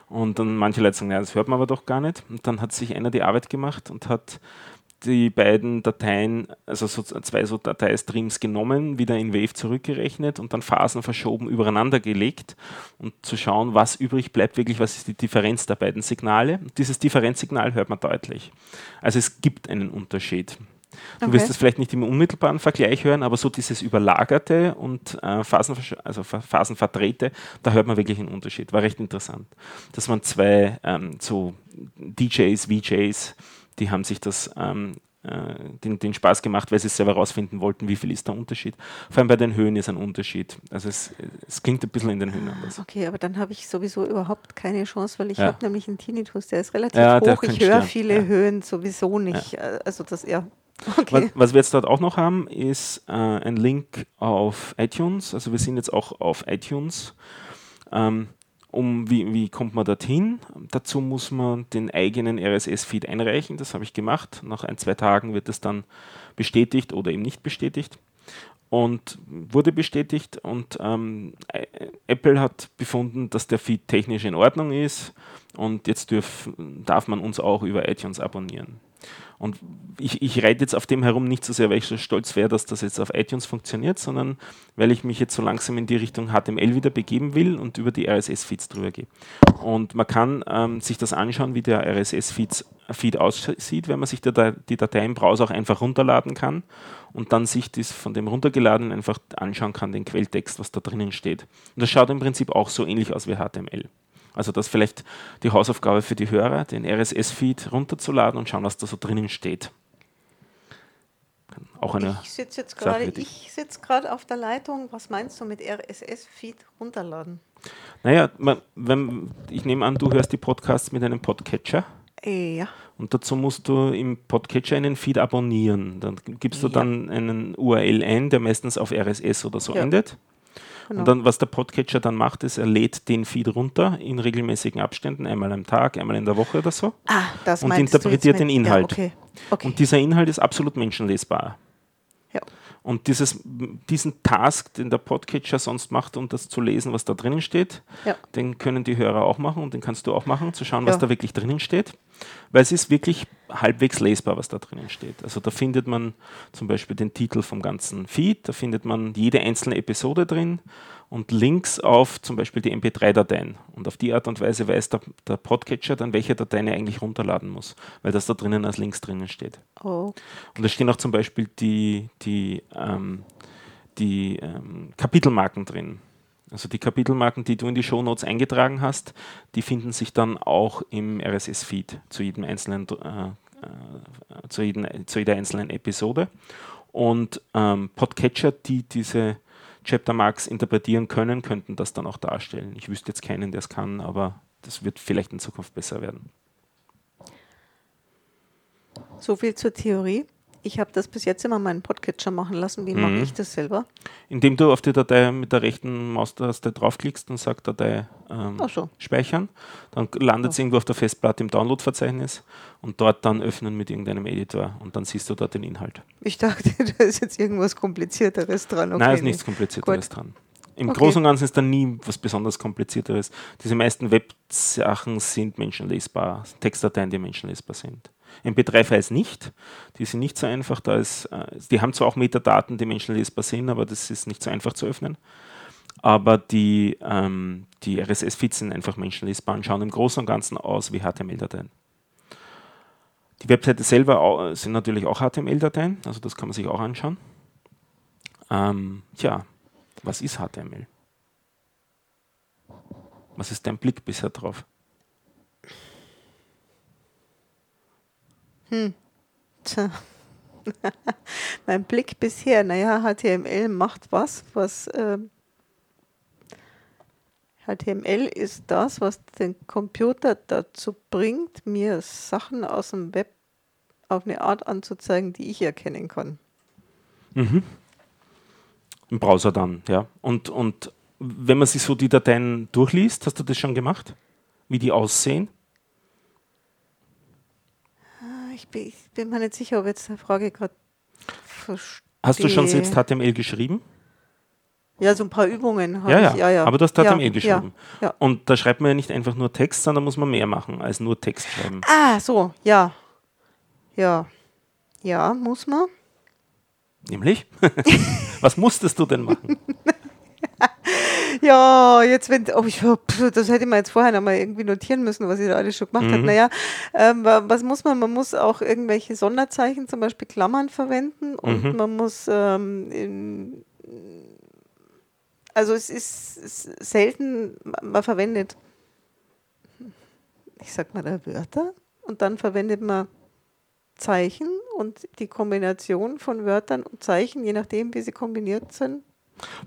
Und dann manche Leute sagen, ja, das hört man aber doch gar nicht. Und dann hat sich einer die Arbeit gemacht und hat die beiden Dateien, also so zwei so Dateistreams genommen, wieder in Wave zurückgerechnet und dann Phasen verschoben, übereinander gelegt und zu schauen, was übrig bleibt, wirklich, was ist die Differenz der beiden Signale. Und dieses Differenzsignal hört man deutlich. Also es gibt einen Unterschied. Du Okay. wirst es vielleicht nicht im unmittelbaren Vergleich hören, aber so dieses Überlagerte und äh, Phasenversch- also Pha- Phasenverdrehte, da hört man wirklich einen Unterschied. War recht interessant. Das waren zwei ähm, so DJs, VJs, die haben sich das ähm, äh, den, den Spaß gemacht, weil sie selber herausfinden wollten, wie viel ist der Unterschied. Vor allem bei den Höhen ist ein Unterschied. Also es, es klingt ein bisschen in den Höhen anders. Okay, aber dann habe ich sowieso überhaupt keine Chance, weil ich Ja. habe nämlich einen Tinnitus, der ist relativ Ja, hoch. Ich höre viele ja. Höhen sowieso nicht. Äh, Also das ja. Was, Okay. was wir jetzt dort auch noch haben, ist äh, ein Link auf iTunes. Also wir sind jetzt auch auf iTunes. Ähm, um, wie, wie kommt man dorthin? Dazu muss man den eigenen RSS-Feed einreichen. Das habe ich gemacht. Nach ein, zwei Tagen wird es dann bestätigt oder eben nicht bestätigt. Und wurde bestätigt und ähm, Apple hat befunden, dass der Feed technisch in Ordnung ist und jetzt dürf, darf man uns auch über iTunes abonnieren. Und ich, ich reite jetzt auf dem herum nicht so sehr, weil ich so stolz wäre, dass das jetzt auf iTunes funktioniert, sondern weil ich mich jetzt so langsam in die Richtung HTML wieder begeben will und über die RSS-Feeds drüber gehe. Und man kann ähm, sich das anschauen, wie der RSS-Feed Feed aussieht, wenn man sich Da- die Datei im Browser auch einfach runterladen kann und dann sich das von dem runtergeladenen einfach anschauen kann, den Quelltext, was da drinnen steht. Und das schaut im Prinzip auch so ähnlich aus wie HTML. Also das ist vielleicht die Hausaufgabe für die Hörer, den RSS-Feed runterzuladen und schauen, was da so drinnen steht. Auch eine Ich sitze jetzt gerade, ich gerade auf der Leitung. Was meinst du mit RSS-Feed runterladen? Naja, wenn, ich nehme an, du hörst die Podcasts mit einem Podcatcher Ja. und dazu musst du im Podcatcher einen Feed abonnieren. Dann gibst du Ja. dann einen URL ein, der meistens auf RSS oder so Ja. endet. Genau. Und dann, was der Podcatcher dann macht, ist, er lädt den Feed runter in regelmäßigen Abständen, einmal am Tag, einmal in der Woche oder so. ah, das und interpretiert den Inhalt. Ja, okay. okay. Und dieser Inhalt ist absolut menschenlesbar. ja. Und dieses, diesen Task, den der Podcatcher sonst macht, um das zu lesen, was da drinnen steht, ja. den können die Hörer auch machen und den kannst du auch machen, zu schauen, was da wirklich drinnen steht. Weil es ist wirklich halbwegs lesbar, was da drinnen steht. Also da findet man zum Beispiel den Titel vom ganzen Feed, da findet man jede einzelne Episode drin und Links auf zum Beispiel die MP3-Dateien. Und auf die Art und Weise weiß der, der Podcatcher dann, welche Dateien er eigentlich runterladen muss, weil das da drinnen als Links drinnen steht. Oh. Und da stehen auch zum Beispiel die, die, ähm, die ähm, Kapitelmarken drin. Also die Kapitelmarken, die du in die Shownotes eingetragen hast, die finden sich dann auch im RSS-Feed zu jedem einzelnen äh, äh, zu, jedem, zu, jeder einzelnen Episode. Und ähm, Podcatcher, die diese Chapter Marks interpretieren können, könnten das dann auch darstellen. Ich wüsste jetzt keinen, der es kann, aber das wird vielleicht in Zukunft besser werden. So viel zur Theorie. Ich habe das bis jetzt immer meinen Podcatcher machen lassen. Wie mhm. mache ich das selber? Indem du auf die Datei mit der rechten Maustaste draufklickst und sagst Datei ähm, so. speichern. Dann landet es irgendwo auf der Festplatte im Download-Verzeichnis und dort dann öffnen mit irgendeinem Editor und dann siehst du dort den Inhalt. Ich dachte, da ist jetzt irgendwas Komplizierteres dran. Okay, Nein, ist nichts Komplizierteres Gut. dran. Im okay. Großen und Ganzen ist da nie was besonders Komplizierteres. Diese meisten Web-Sachen sind menschenlesbar, Textdateien, die menschenlesbar sind. MP3-Files nicht. Die sind nicht so einfach. Da ist, äh, die haben zwar auch Metadaten, die menschenlesbar sind, aber das ist nicht so einfach zu öffnen. Aber die, ähm, die RSS-Feeds sind einfach menschenlesbar und schauen im Großen und Ganzen aus wie HTML-Dateien. Die Webseite selber sind natürlich auch HTML-Dateien, also das kann man sich auch anschauen. Ähm, tja, was ist HTML? Was ist dein Blick bisher drauf? Hm. Tja. mein Blick bisher, naja, HTML macht was, was äh, HTML ist das, was den Computer dazu bringt, mir Sachen aus dem Web auf eine Art anzuzeigen, die ich erkennen kann. Mhm. Im Browser dann, ja. Und, und wenn man sich so die Dateien durchliest, hast du das schon gemacht? Wie die aussehen? Ich bin, ich bin mir nicht sicher, ob jetzt die Frage gerade verstehe. Hast du schon selbst HTML geschrieben? Ja, so ein paar Übungen habe ja, ja. ich. Ja, ja. Aber du hast HTML ja, geschrieben. Ja, ja. Und da schreibt man ja nicht einfach nur Text, sondern muss man mehr machen als nur Text schreiben. Ah, so, ja. Ja. Ja, muss man. Nämlich? Was musstest du denn machen? ja, jetzt wenn, oh, ich, das hätte man jetzt vorher noch mal irgendwie notieren müssen, was ich da alles schon gemacht mhm. habe. Naja, ähm, was muss man? Man muss auch irgendwelche Sonderzeichen, zum Beispiel Klammern verwenden und mhm. man muss ähm, in, also es ist, ist selten, man verwendet, ich sag mal da Wörter und dann verwendet man Zeichen und die Kombination von Wörtern und Zeichen, je nachdem, wie sie kombiniert sind,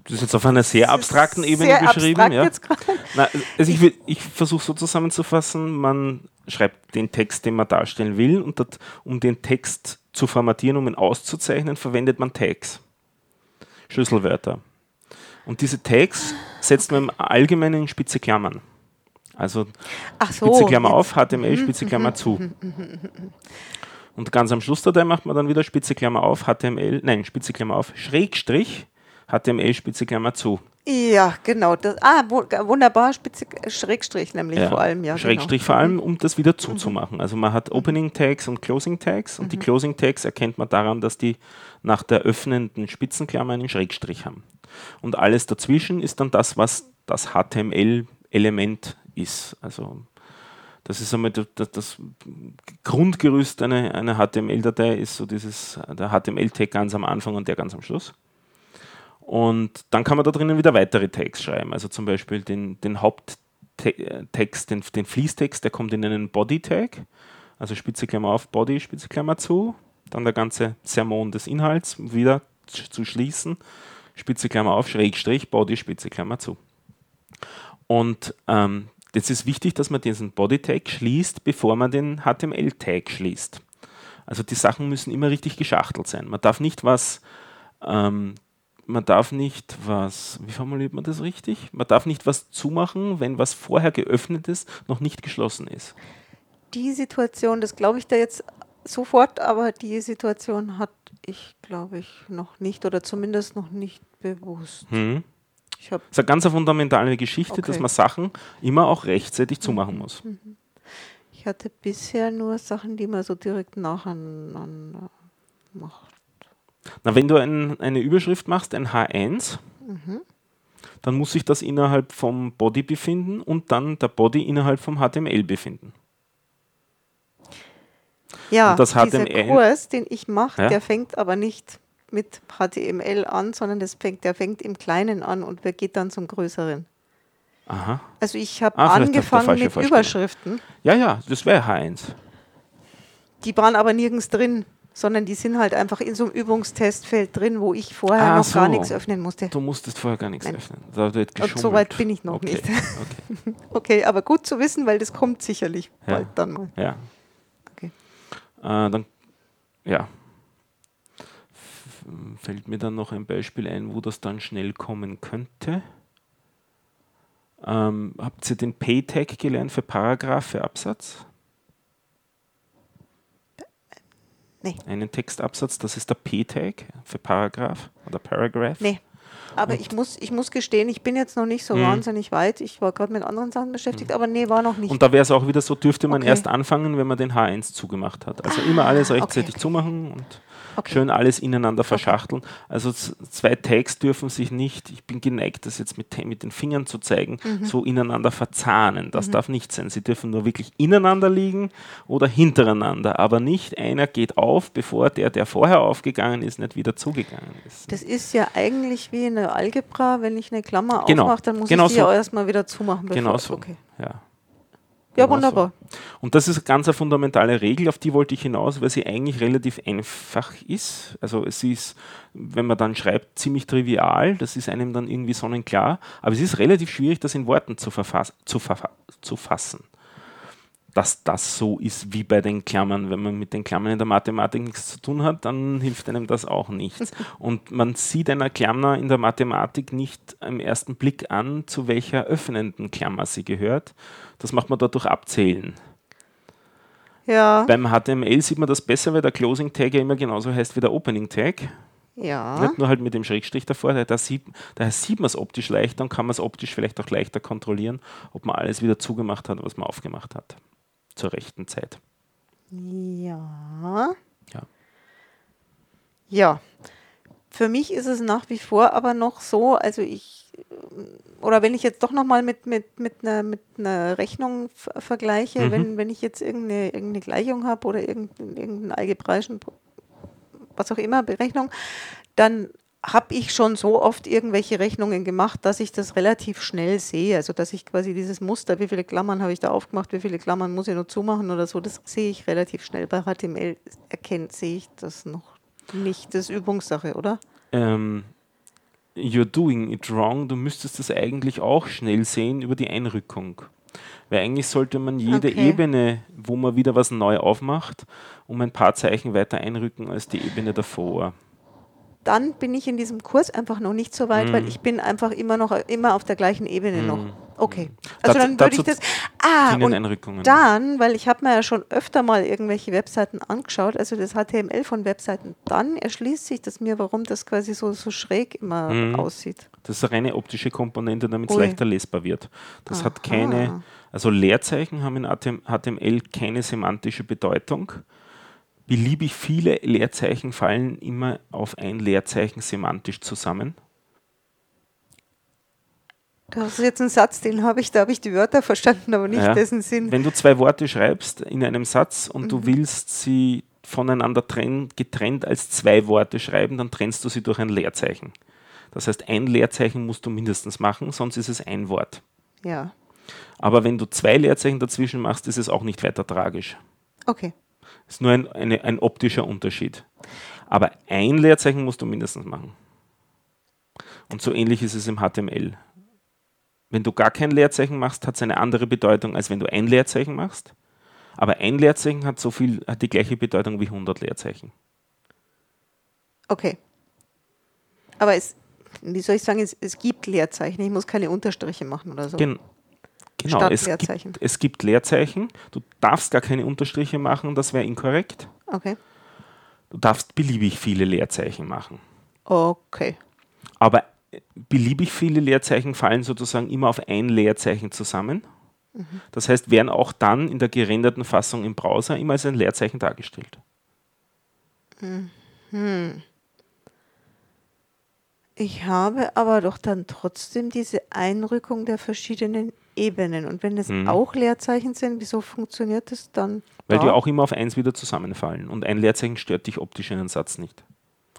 Du hast jetzt auf einer sehr abstrakten Ebene sehr beschrieben. Ja. Na, also ich, ich versuche so zusammenzufassen, man schreibt den Text, den man darstellen will, und dat, um den Text zu formatieren, um ihn auszuzeichnen, verwendet man Tags, Schlüsselwörter. Und diese Tags setzt man im Allgemeinen in spitze Klammern. Also so, Spitze Klammer auf, HTML, mhm, Spitze Klammer mhm, zu. Mhm, und ganz am Schluss dabei macht man dann wieder Spitze Klammer auf, HTML, nein, Spitze Klammer auf, Schrägstrich, HTML Spitze Klammer zu. Ja, genau. Das, ah, wunderbar, Spitze, Schrägstrich nämlich ja, vor allem. Ja, genau. Schrägstrich genau. vor allem, um das wieder zuzumachen. Also man hat Opening Tags und Closing Tags und mhm. die Closing Tags erkennt man daran, dass die nach der öffnenden Spitzenklammer einen Schrägstrich haben. Und alles dazwischen ist dann das, was das HTML-Element ist. Also das ist einmal das, das Grundgerüst einer, einer HTML-Datei, ist so dieses, der HTML-Tag ganz am Anfang und der ganz am Schluss. Und dann kann man da drinnen wieder weitere Tags schreiben. Also zum Beispiel den, den Haupttext, den, den Fließtext, der kommt in einen Body-Tag. Also Spitze Klammer auf, Body, Spitze Klammer zu. Dann der ganze Sermon des Inhalts wieder zu schließen. Spitze Klammer auf, Schrägstrich, Body, Spitze Klammer zu. Und ähm, jetzt ist wichtig, dass man diesen Body-Tag schließt, bevor man den HTML-Tag schließt. Also die Sachen müssen immer richtig geschachtelt sein. Man darf nicht was ähm, man darf nicht was, wie formuliert man das richtig? Man darf nicht was zumachen, wenn was vorher geöffnet ist, noch nicht geschlossen ist. Die Situation, das glaube ich da jetzt sofort, aber die Situation hatte ich, glaube ich, noch nicht oder zumindest noch nicht bewusst. Hm. Ich Das ist eine ganz fundamentale Geschichte, Okay. dass man Sachen immer auch rechtzeitig zumachen muss. ich hatte bisher nur Sachen, die man so direkt nacheinander macht. Na, wenn du ein, eine Überschrift machst, ein H1, dann muss sich das innerhalb vom Body befinden und dann der Body innerhalb vom HTML befinden. Ja, Und das dieser HTML Kurs, den ich mache, Ja? der fängt aber nicht mit HTML an, sondern das fängt, der fängt im Kleinen an und wer geht dann zum Größeren. Aha. Also ich habe Ah, angefangen mit Vorstellung. Überschriften, Ja, ja, das wäre H1. die waren aber nirgends drin, sondern die sind halt einfach in so einem Übungstestfeld drin, wo ich vorher Ah, noch gar so. nichts öffnen musste. Du musstest vorher gar nichts Nein. öffnen. Da wird Und so weit bin ich noch okay. nicht. Okay. Okay, aber gut zu wissen, weil das kommt sicherlich Ja. bald dann mal. Ja. Okay. Äh, dann, ja. F- Fällt mir dann noch ein Beispiel ein, wo das dann schnell kommen könnte. Ähm, habt ihr den Pay-Tag gelernt für Paragraph, für Absatz? Nee. Einen Textabsatz, das ist der P-Tag für Paragraph oder Paragraph. Nee. Aber ich muss, ich muss gestehen, ich bin jetzt noch nicht so Mhm. wahnsinnig weit. Ich war gerade mit anderen Sachen beschäftigt, aber nee, war noch nicht. Und da wäre es auch wieder so, dürfte man Okay. erst anfangen, wenn man den H1 zugemacht hat. Also immer alles Ah, okay, rechtzeitig okay. zumachen und Okay. schön alles ineinander verschachteln. Also zwei Tags dürfen sich nicht, ich bin geneigt, das jetzt mit, mit den Fingern zu zeigen, Mhm. so ineinander verzahnen. Das darf nicht sein. Sie dürfen nur wirklich ineinander liegen oder hintereinander, aber nicht einer geht auf, bevor der, der vorher aufgegangen ist, nicht wieder zugegangen ist. Das ist ja eigentlich wie in der Algebra, wenn ich eine Klammer Genau. aufmache, dann muss Genau ich die so. ja erstmal wieder zumachen. Bevor, Genau so. Okay. Ja. Ja, Genau wunderbar. Und das ist eine ganz eine fundamentale Regel, auf die wollte ich hinaus, weil sie eigentlich relativ einfach ist. Also es ist, wenn man dann schreibt, ziemlich trivial, das ist einem dann irgendwie sonnenklar, aber es ist relativ schwierig, das in Worten zu, verfass zu, verfa zu fassen. Dass das so ist wie bei den Klammern. Wenn man mit den Klammern in der Mathematik nichts zu tun hat, dann hilft einem das auch nichts. Und man sieht einer Klammer in der Mathematik nicht am ersten Blick an, zu welcher öffnenden Klammer sie gehört. Das macht man dort durch Abzählen. Ja, Beim HTML sieht man das besser, weil der Closing Tag ja immer genauso heißt wie der Opening Tag. ja. Nicht nur halt mit dem Schrägstrich davor, da sieht, daher sieht man es optisch leichter und kann man es optisch vielleicht auch leichter kontrollieren, ob man alles wieder zugemacht hat, was man aufgemacht hat. Zur rechten Zeit. Ja. Ja. Ja. Für mich ist es nach wie vor aber noch so, also ich, oder wenn ich jetzt doch nochmal mit, mit, mit, einer, mit einer Rechnung vergleiche, Mhm. wenn, wenn ich jetzt irgendeine, irgendeine Gleichung habe oder irgendeinen, irgendeinen algebraischen, was auch immer, Berechnung, dann habe ich schon so oft irgendwelche Rechnungen gemacht, dass ich das relativ schnell sehe. Also dass ich quasi dieses Muster, wie viele Klammern habe ich da aufgemacht, wie viele Klammern muss ich noch zumachen oder so, das sehe ich relativ schnell. Bei HTML erkennt, sehe ich das noch nicht. Das ist Übungssache, oder? Ähm, you're doing it wrong. Du müsstest das eigentlich auch schnell sehen über die Einrückung. Weil eigentlich sollte man jede Okay. Ebene, wo man wieder was neu aufmacht, um ein paar Zeichen weiter einrücken als die Ebene davor. Dann bin ich in diesem Kurs einfach noch nicht so weit, weil ich bin einfach immer noch immer auf der gleichen Ebene noch. Okay. Also Dazu- dann würde ich das. Ah, und dann, weil ich habe mir ja schon öfter mal irgendwelche Webseiten angeschaut, also das HTML von Webseiten, dann erschließt sich das mir, warum das quasi so, so schräg immer Mhm. aussieht. Das ist eine reine optische Komponente, damit es leichter lesbar wird. Das hat Aha. keine, also Leerzeichen haben in HTML keine semantische Bedeutung. Beliebig viele Leerzeichen fallen immer auf ein Leerzeichen semantisch zusammen. Das ist jetzt ein Satz, den habe ich, da habe ich die Wörter verstanden, aber nicht Ja. dessen Sinn. Wenn du zwei Worte schreibst in einem Satz und Mhm. du willst sie voneinander trenn, getrennt als zwei Worte schreiben, dann trennst du sie durch ein Leerzeichen. Das heißt, ein Leerzeichen musst du mindestens machen, sonst ist es ein Wort. Ja, Aber wenn du zwei Leerzeichen dazwischen machst, ist es auch nicht weiter tragisch. okay. Ist nur ein, eine, ein optischer Unterschied. Aber ein Leerzeichen musst du mindestens machen. Und so ähnlich ist es im HTML. Wenn du gar kein Leerzeichen machst, hat es eine andere Bedeutung, als wenn du ein Leerzeichen machst. Aber ein Leerzeichen hat so viel, hat die gleiche Bedeutung wie 100 Leerzeichen. Okay. Aber es, wie soll ich sagen, es, es gibt Leerzeichen. Ich muss keine Unterstriche machen oder so. Gen genau, es gibt, es gibt Leerzeichen. Du darfst gar keine Unterstriche machen, das wäre inkorrekt. Okay. Du darfst beliebig viele Leerzeichen machen. Okay. Aber beliebig viele Leerzeichen fallen sozusagen immer auf ein Leerzeichen zusammen. Das heißt, werden auch dann in der gerenderten Fassung im Browser immer als ein Leerzeichen dargestellt. Ich habe aber doch dann trotzdem diese Einrückung der verschiedenen Ebenen. Und wenn es Mhm. auch Leerzeichen sind, wieso funktioniert das dann? Weil da? die auch immer auf eins wieder zusammenfallen. Und ein Leerzeichen stört dich optisch in einem Satz nicht.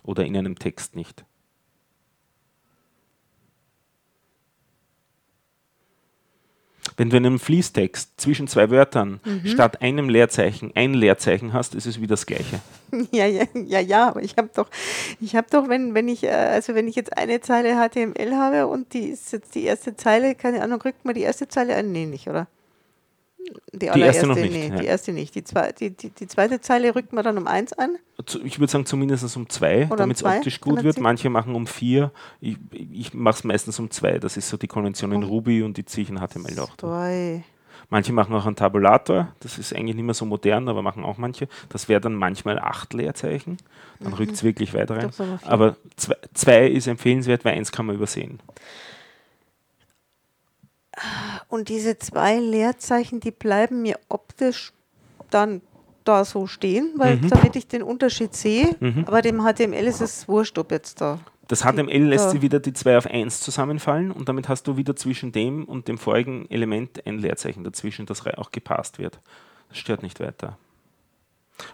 Oder in einem Text nicht. Wenn du in einem Fließtext zwischen zwei Wörtern Mhm. statt einem Leerzeichen ein Leerzeichen hast, ist es wie das gleiche. Ja, ja, ja, ja, aber ich habe doch, ich habe doch, wenn, wenn ich, äh, also wenn ich jetzt eine Zeile HTML habe und die ist jetzt die erste Zeile, keine Ahnung, rückt man die erste Zeile an? Nee, nicht, oder? Die allererste, noch nicht, nee, ja. die erste nicht. Die, zwei, die, die, die zweite Zeile rückt man dann um eins an. Ich würde sagen, zumindest um zwei, um damit es zwei, optisch gut wird. Manche machen um vier. Ich, ich mache es meistens um zwei. Das ist so die Konvention in Um Ruby und die ziehe ich in HTML auch. Zwei. Manche machen auch einen Tabulator, das ist eigentlich nicht mehr so modern, aber machen auch manche. Das wäre dann manchmal acht Leerzeichen, dann rückt es wirklich weiter rein. Mhm. Aber zwei, zwei ist empfehlenswert, weil eins kann man übersehen. Und diese zwei Leerzeichen, die bleiben mir optisch dann da so stehen, weil Mhm. damit ich den Unterschied sehe. Mhm. Aber dem HTML ist es wurscht, ob jetzt da. Das HTML lässt sie wieder die zwei auf eins zusammenfallen und damit hast du wieder zwischen dem und dem vorigen Element ein Leerzeichen dazwischen, das auch gepasst wird. Das stört nicht weiter.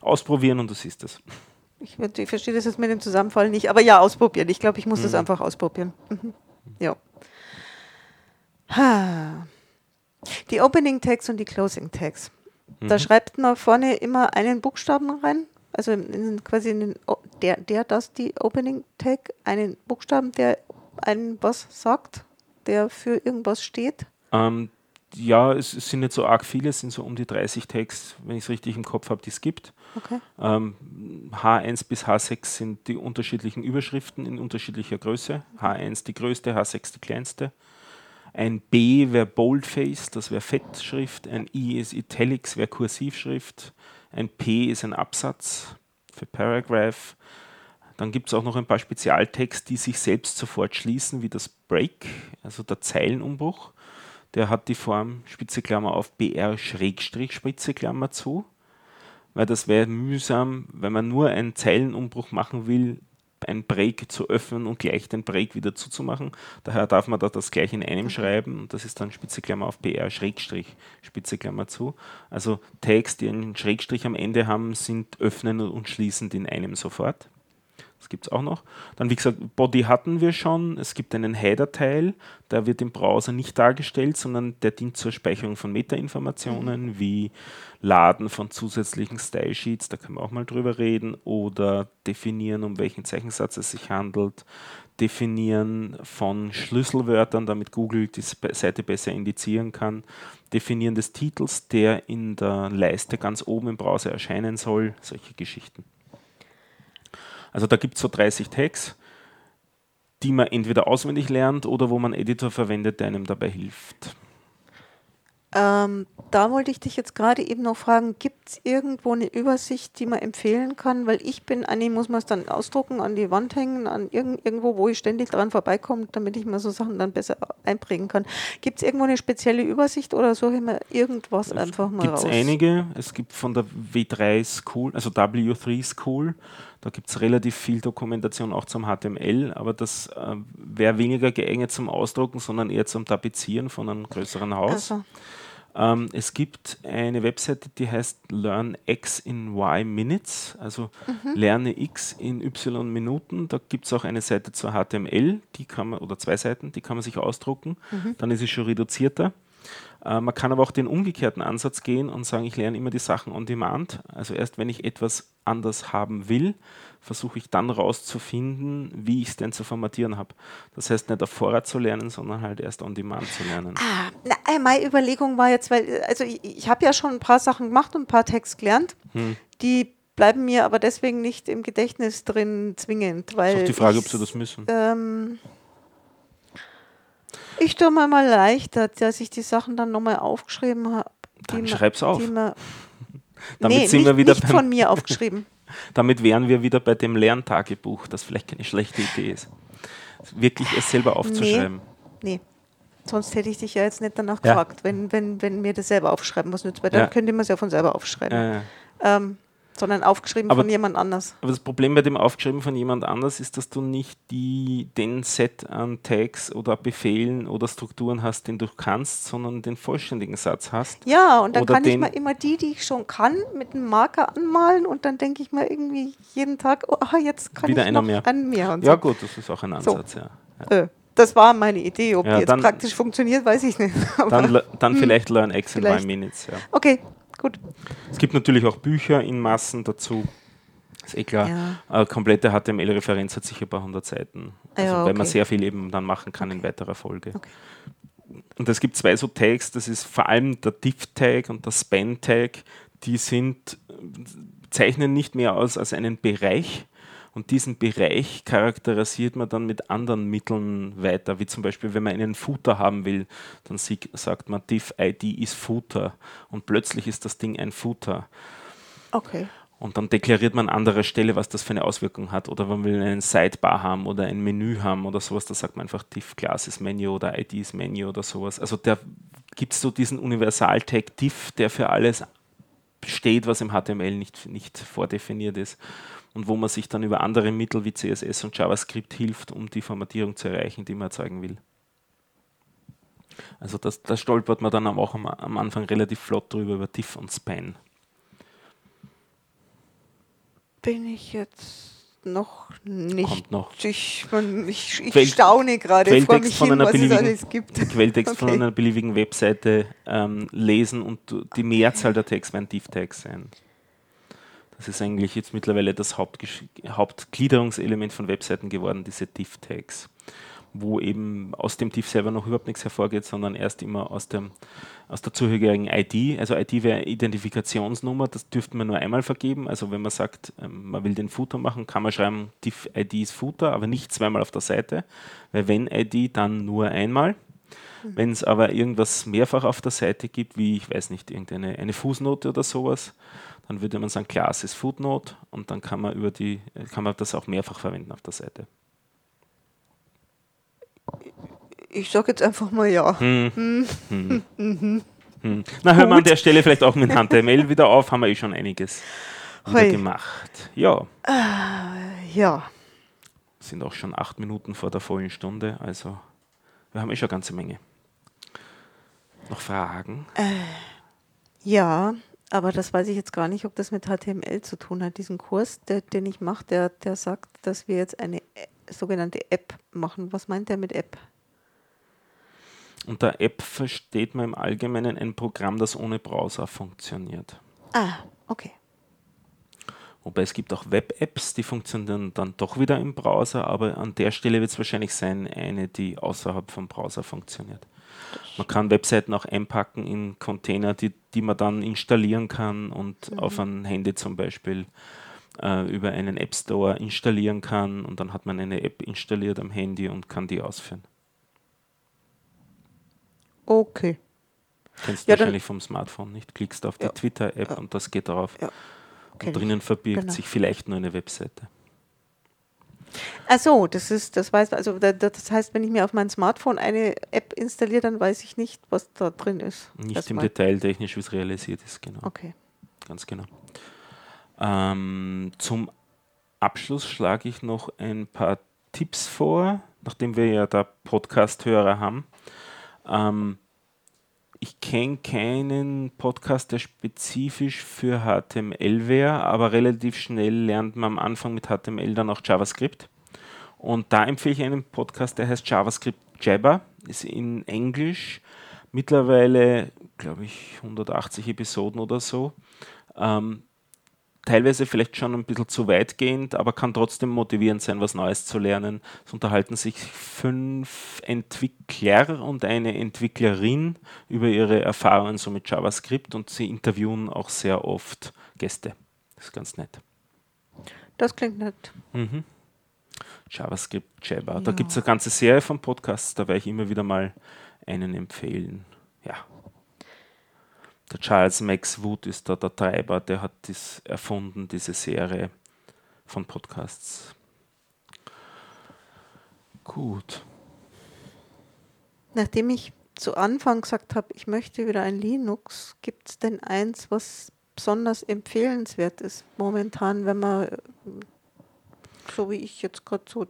Ausprobieren und du siehst es. Ich, ich verstehe das jetzt mit dem Zusammenfallen nicht, aber ja, ausprobieren. Ich glaube, ich muss das Mhm. einfach ausprobieren. Mhm. Ja. Ha. Die Opening Tags und die Closing Tags. Mhm. Da schreibt man vorne immer einen Buchstaben rein, also in, quasi in den, der, der, das, die Opening Tag, einen Buchstaben, der einen was sagt, der für irgendwas steht. Ähm, ja, es, es sind nicht so arg viele, es sind so um die 30 Tags, wenn ich es richtig im Kopf habe, die es gibt. Okay. Ähm, H1 bis H6 sind die unterschiedlichen Überschriften in unterschiedlicher Größe. H1 die größte, H6 die kleinste. Ein B wäre Boldface, das wäre Fettschrift. Ein I ist Italics, wäre Kursivschrift. Ein P ist ein Absatz für Paragraph. Dann gibt es auch noch ein paar Spezialtext, die sich selbst sofort schließen, wie das Break, also der Zeilenumbruch. Der hat die Form Spitze Klammer auf BR Schrägstrich Spitze Klammer zu weil das wäre mühsam, wenn man nur einen Zeilenumbruch machen will, ein Break zu öffnen und gleich den Break wieder zuzumachen. Daher darf man da das gleich in einem schreiben und das ist dann Spitze Klammer auf BR Schrägstrich Spitze Klammer zu. Also Tags, die einen Schrägstrich am Ende haben, sind öffnen und schließend in einem sofort. Das gibt es auch noch. Dann, wie gesagt, Body hatten wir schon. Es gibt einen Header-Teil, der wird im Browser nicht dargestellt, sondern der dient zur Speicherung von Metainformationen wie Laden von zusätzlichen Style-Sheets, da können wir auch mal drüber reden, oder definieren, um welchen Zeichensatz es sich handelt, definieren von Schlüsselwörtern, damit Google die Seite besser indizieren kann, definieren des Titels, der in der Leiste ganz oben im Browser erscheinen soll, solche Geschichten. Also da gibt es so 30 Tags, die man entweder auswendig lernt oder wo man einen Editor verwendet, der einem dabei hilft. Ähm, da wollte ich dich jetzt gerade eben noch fragen, gibt es irgendwo eine Übersicht, die man empfehlen kann? Weil ich bin, eigentlich muss man es dann ausdrucken, an die Wand hängen, an irgend, irgendwo, wo ich ständig dran vorbeikomme, damit ich mir so Sachen dann besser einprägen kann. Gibt es irgendwo eine spezielle Übersicht oder suche ich mir irgendwas einfach mal Gibt es raus? einige. Es gibt von der W3 School, also W3 School, da gibt es relativ viel Dokumentation auch zum HTML, aber das äh, wäre weniger geeignet zum Ausdrucken, sondern eher zum Tapezieren von einem größeren Haus. Also, Ähm, es gibt eine Webseite, die heißt Learn X in Y Minutes, also lerne X in Y Minuten. Da gibt es auch eine Seite zur HTML, die kann man, oder zwei Seiten, die kann man sich ausdrucken. Dann ist es schon reduzierter. Äh, man kann aber auch den umgekehrten Ansatz gehen und sagen, ich lerne immer die Sachen on demand. Also erst wenn ich etwas anders haben will, versuche ich dann rauszufinden, wie ich es denn zu formatieren habe. Das heißt nicht auf Vorrat zu lernen, sondern halt erst on demand zu lernen. ah, na, äh, meine Überlegung war jetzt, weil, also ich, ich habe ja schon ein paar Sachen gemacht und ein paar Tags gelernt, Hm. die bleiben mir aber deswegen nicht im Gedächtnis drin zwingend, weil ist auch die Frage, ob sie das müssen. Ähm, ich tue mir mal leichter, dass ich die Sachen dann nochmal aufgeschrieben habe. Dann schreib's auf. Man, Damit nee, sind nicht, wir wieder nicht von mir aufgeschrieben. Damit wären wir wieder bei dem Lerntagebuch, das vielleicht keine schlechte Idee ist. Wirklich es selber aufzuschreiben. Nee. Sonst hätte ich dich ja jetzt nicht danach Ja. gefragt, wenn, wenn, wenn mir das selber aufschreiben muss nützt, weil dann Ja. könnte man es ja von selber aufschreiben. Äh, Ähm, sondern aufgeschrieben Aber- von jemand anders. aber das Problem bei dem Aufgeschrieben von jemand anders ist, dass du nicht die, den Set an Tags oder Befehlen oder Strukturen hast, den du kannst, sondern den vollständigen Satz hast. Ja, und dann kann ich mal immer die, die ich schon kann, mit einem Marker anmalen und dann denke ich mal irgendwie jeden Tag, oh, ah, jetzt kann Wieder ich noch mehr. mehr. Und Ja so. gut, das ist auch ein So. Ansatz, ja. ja. Äh, das war meine Idee. Ob Ja, die jetzt dann- praktisch funktioniert, weiß ich nicht. Dann, dann vielleicht Learn X in Vielleicht. Five Minutes. Ja. okay, gut. Es gibt natürlich auch Bücher in Massen dazu. Ist eh klar. Ja. Äh, komplette HTML-Referenz hat sicher ein paar hundert Seiten. Also, ja, Weil man okay. sehr viel eben dann machen kann in weiterer Folge. Okay. Und es gibt zwei so Tags, das ist vor allem der Div-Tag und der Span-Tag, die sind, zeichnen nicht mehr aus als einen Bereich. Und diesen Bereich charakterisiert man dann mit anderen Mitteln weiter, wie zum Beispiel, wenn man einen Footer haben will, dann sagt man div-id ist Footer und plötzlich ist das Ding ein Footer. Okay. Und dann deklariert man an anderer Stelle, was das für eine Auswirkung hat. Oder man will einen Sidebar haben oder ein Menü haben oder sowas, da sagt man einfach div Classes Menu oder IDs Menu oder sowas. Also da gibt es so diesen Universal-Tag div, der für alles steht, was im HTML nicht, nicht vordefiniert ist. Und wo man sich dann über andere Mittel wie CSS und JavaScript hilft, um die Formatierung zu erreichen, die man erzeugen will. Also das, da stolpert man dann auch am, am Anfang relativ flott drüber über div und Span. Bin ich jetzt noch nicht. Kommt noch. Ich, ich, ich Quell- staune gerade vor mich von hin, was es alles gibt. Quelltext von Okay. einer beliebigen Webseite ähm, lesen und die Mehrzahl der Tags werden Div-Tags sein. Das ist eigentlich jetzt mittlerweile das Hauptgliederungselement von Webseiten geworden, diese Div-Tags, wo eben aus dem Div selber noch überhaupt nichts hervorgeht, sondern erst immer aus, dem, aus der zugehörigen ID. Also ID wäre Identifikationsnummer, das dürfte man nur einmal vergeben. Also wenn man sagt, ähm, man will den Footer machen, kann man schreiben, Div-ID ist Footer, aber nicht zweimal auf der Seite, weil wenn ID, dann nur einmal. Wenn es aber irgendwas mehrfach auf der Seite gibt, wie, ich weiß nicht, irgendeine eine Fußnote oder sowas, dann würde man sagen, Class ist Footnote und dann kann man über die, äh, kann man das auch mehrfach verwenden auf der Seite. Ich sage jetzt einfach mal ja. Hm. Hm. Na, hören wir an der Stelle vielleicht auch mit HTML wieder auf, haben wir eh schon einiges gemacht. Ja, Ja. sind auch schon acht Minuten vor der vollen Stunde, also wir haben eh schon eine ganze Menge. Noch Fragen? Ja, aber das weiß ich jetzt gar nicht, ob das mit HTML zu tun hat. Diesen Kurs, der, den ich mache, der, der sagt, dass wir jetzt eine Ä- sogenannte App machen. Was meint der mit App? Unter App versteht man im Allgemeinen ein Programm, das ohne Browser funktioniert. Ah, okay. Wobei es gibt auch Web-Apps, die funktionieren dann doch wieder im Browser, aber an der Stelle wird es wahrscheinlich sein, eine, die außerhalb vom Browser funktioniert. Man kann Webseiten auch einpacken in Container, die, die man dann installieren kann und auf ein Handy zum Beispiel äh, über einen App Store installieren kann und dann hat man eine App installiert am Handy und kann die ausführen. Okay. Kennst du Ja, wahrscheinlich vom Smartphone nicht. Klickst auf die Ja. Twitter-App Ja. und das geht drauf. Und drinnen verbirgt Genau. sich vielleicht nur eine Webseite. Ach so, das ist, das weiß, also da- da- das heißt, wenn ich mir auf mein Smartphone eine App installiere, dann weiß ich nicht, was da drin ist. Nicht Erstmal. im Detail technisch, wie es realisiert ist, genau. Okay. Ganz genau. Ähm, zum Abschluss schlage ich noch ein paar Tipps vor, nachdem wir ja da Podcast-Hörer haben. Ähm, ich kenne keinen Podcast, der spezifisch für HTML wäre, aber relativ schnell lernt man am Anfang mit HTML dann auch JavaScript. Und da empfehle ich einen Podcast, der heißt JavaScript Jabber, ist in Englisch, mittlerweile, glaube ich, 180 Episoden oder so. Ähm, teilweise vielleicht schon ein bisschen zu weitgehend, aber kann trotzdem motivierend sein, was Neues zu lernen. Es unterhalten sich fünf Entwickler und eine Entwicklerin über ihre Erfahrungen so mit JavaScript und sie interviewen auch sehr oft Gäste. Das ist ganz nett. Das klingt nett. Mhm. JavaScript. Da Ja. gibt es eine ganze Serie von Podcasts, da werde ich immer wieder mal einen empfehlen. Der Charles Max Wood ist da der Treiber, der hat das erfunden, diese Serie von Podcasts. Gut. Nachdem ich zu Anfang gesagt habe, ich möchte wieder ein Linux, gibt es denn eins, was besonders empfehlenswert ist momentan, wenn man, so wie ich jetzt gerade so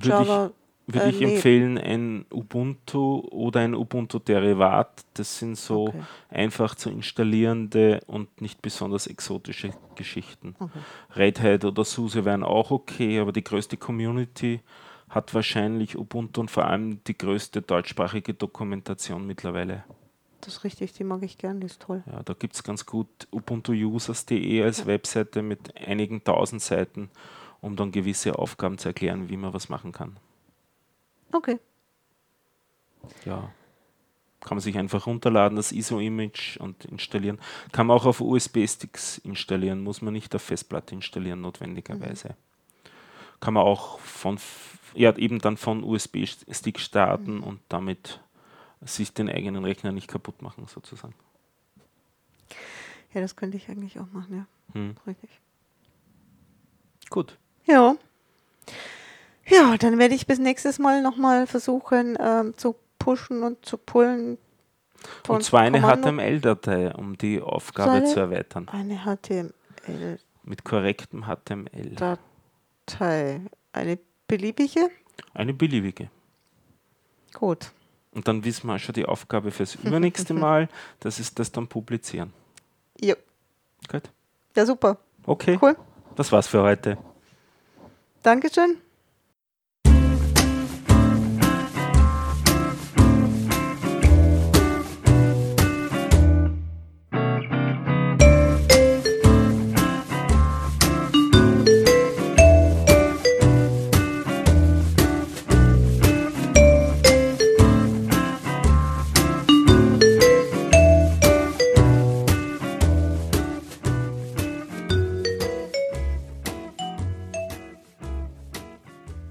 Java, würde äh, ich nee. empfehlen, ein Ubuntu oder ein Ubuntu-Derivat. Das sind so Okay. einfach zu installierende und nicht besonders exotische Geschichten. Okay. Red Hat oder SUSE wären auch okay, aber die größte Community hat wahrscheinlich Ubuntu und vor allem die größte deutschsprachige Dokumentation mittlerweile. Das ist richtig, die mag ich gern, die ist toll. Ja, da gibt es ganz gut ubuntuusers.de als Webseite mit einigen tausend Seiten, um dann gewisse Aufgaben zu erklären, wie man was machen kann. Okay. Ja. Kann man sich einfach runterladen, das ISO-Image und installieren. Kann man auch auf USB-Sticks installieren, muss man nicht auf Festplatte installieren, notwendigerweise. Kann man auch von, ja, eben dann von USB-Stick starten und damit sich den eigenen Rechner nicht kaputt machen, sozusagen. Ja, das könnte ich eigentlich auch machen, ja. Hm. Richtig. Gut. Ja. Ja, dann werde ich bis nächstes Mal nochmal versuchen ähm, zu pushen und zu pullen. Und zwar eine HTML-Datei, um die Aufgabe Seine- zu erweitern. Eine HTML-Datei. Mit korrektem HTML. Eine beliebige? Eine beliebige. Gut. Und dann wissen wir schon die Aufgabe fürs übernächste Mal. Das ist das dann publizieren. Ja, Gut. ja super. Okay. Cool. Das war's für heute. Dankeschön.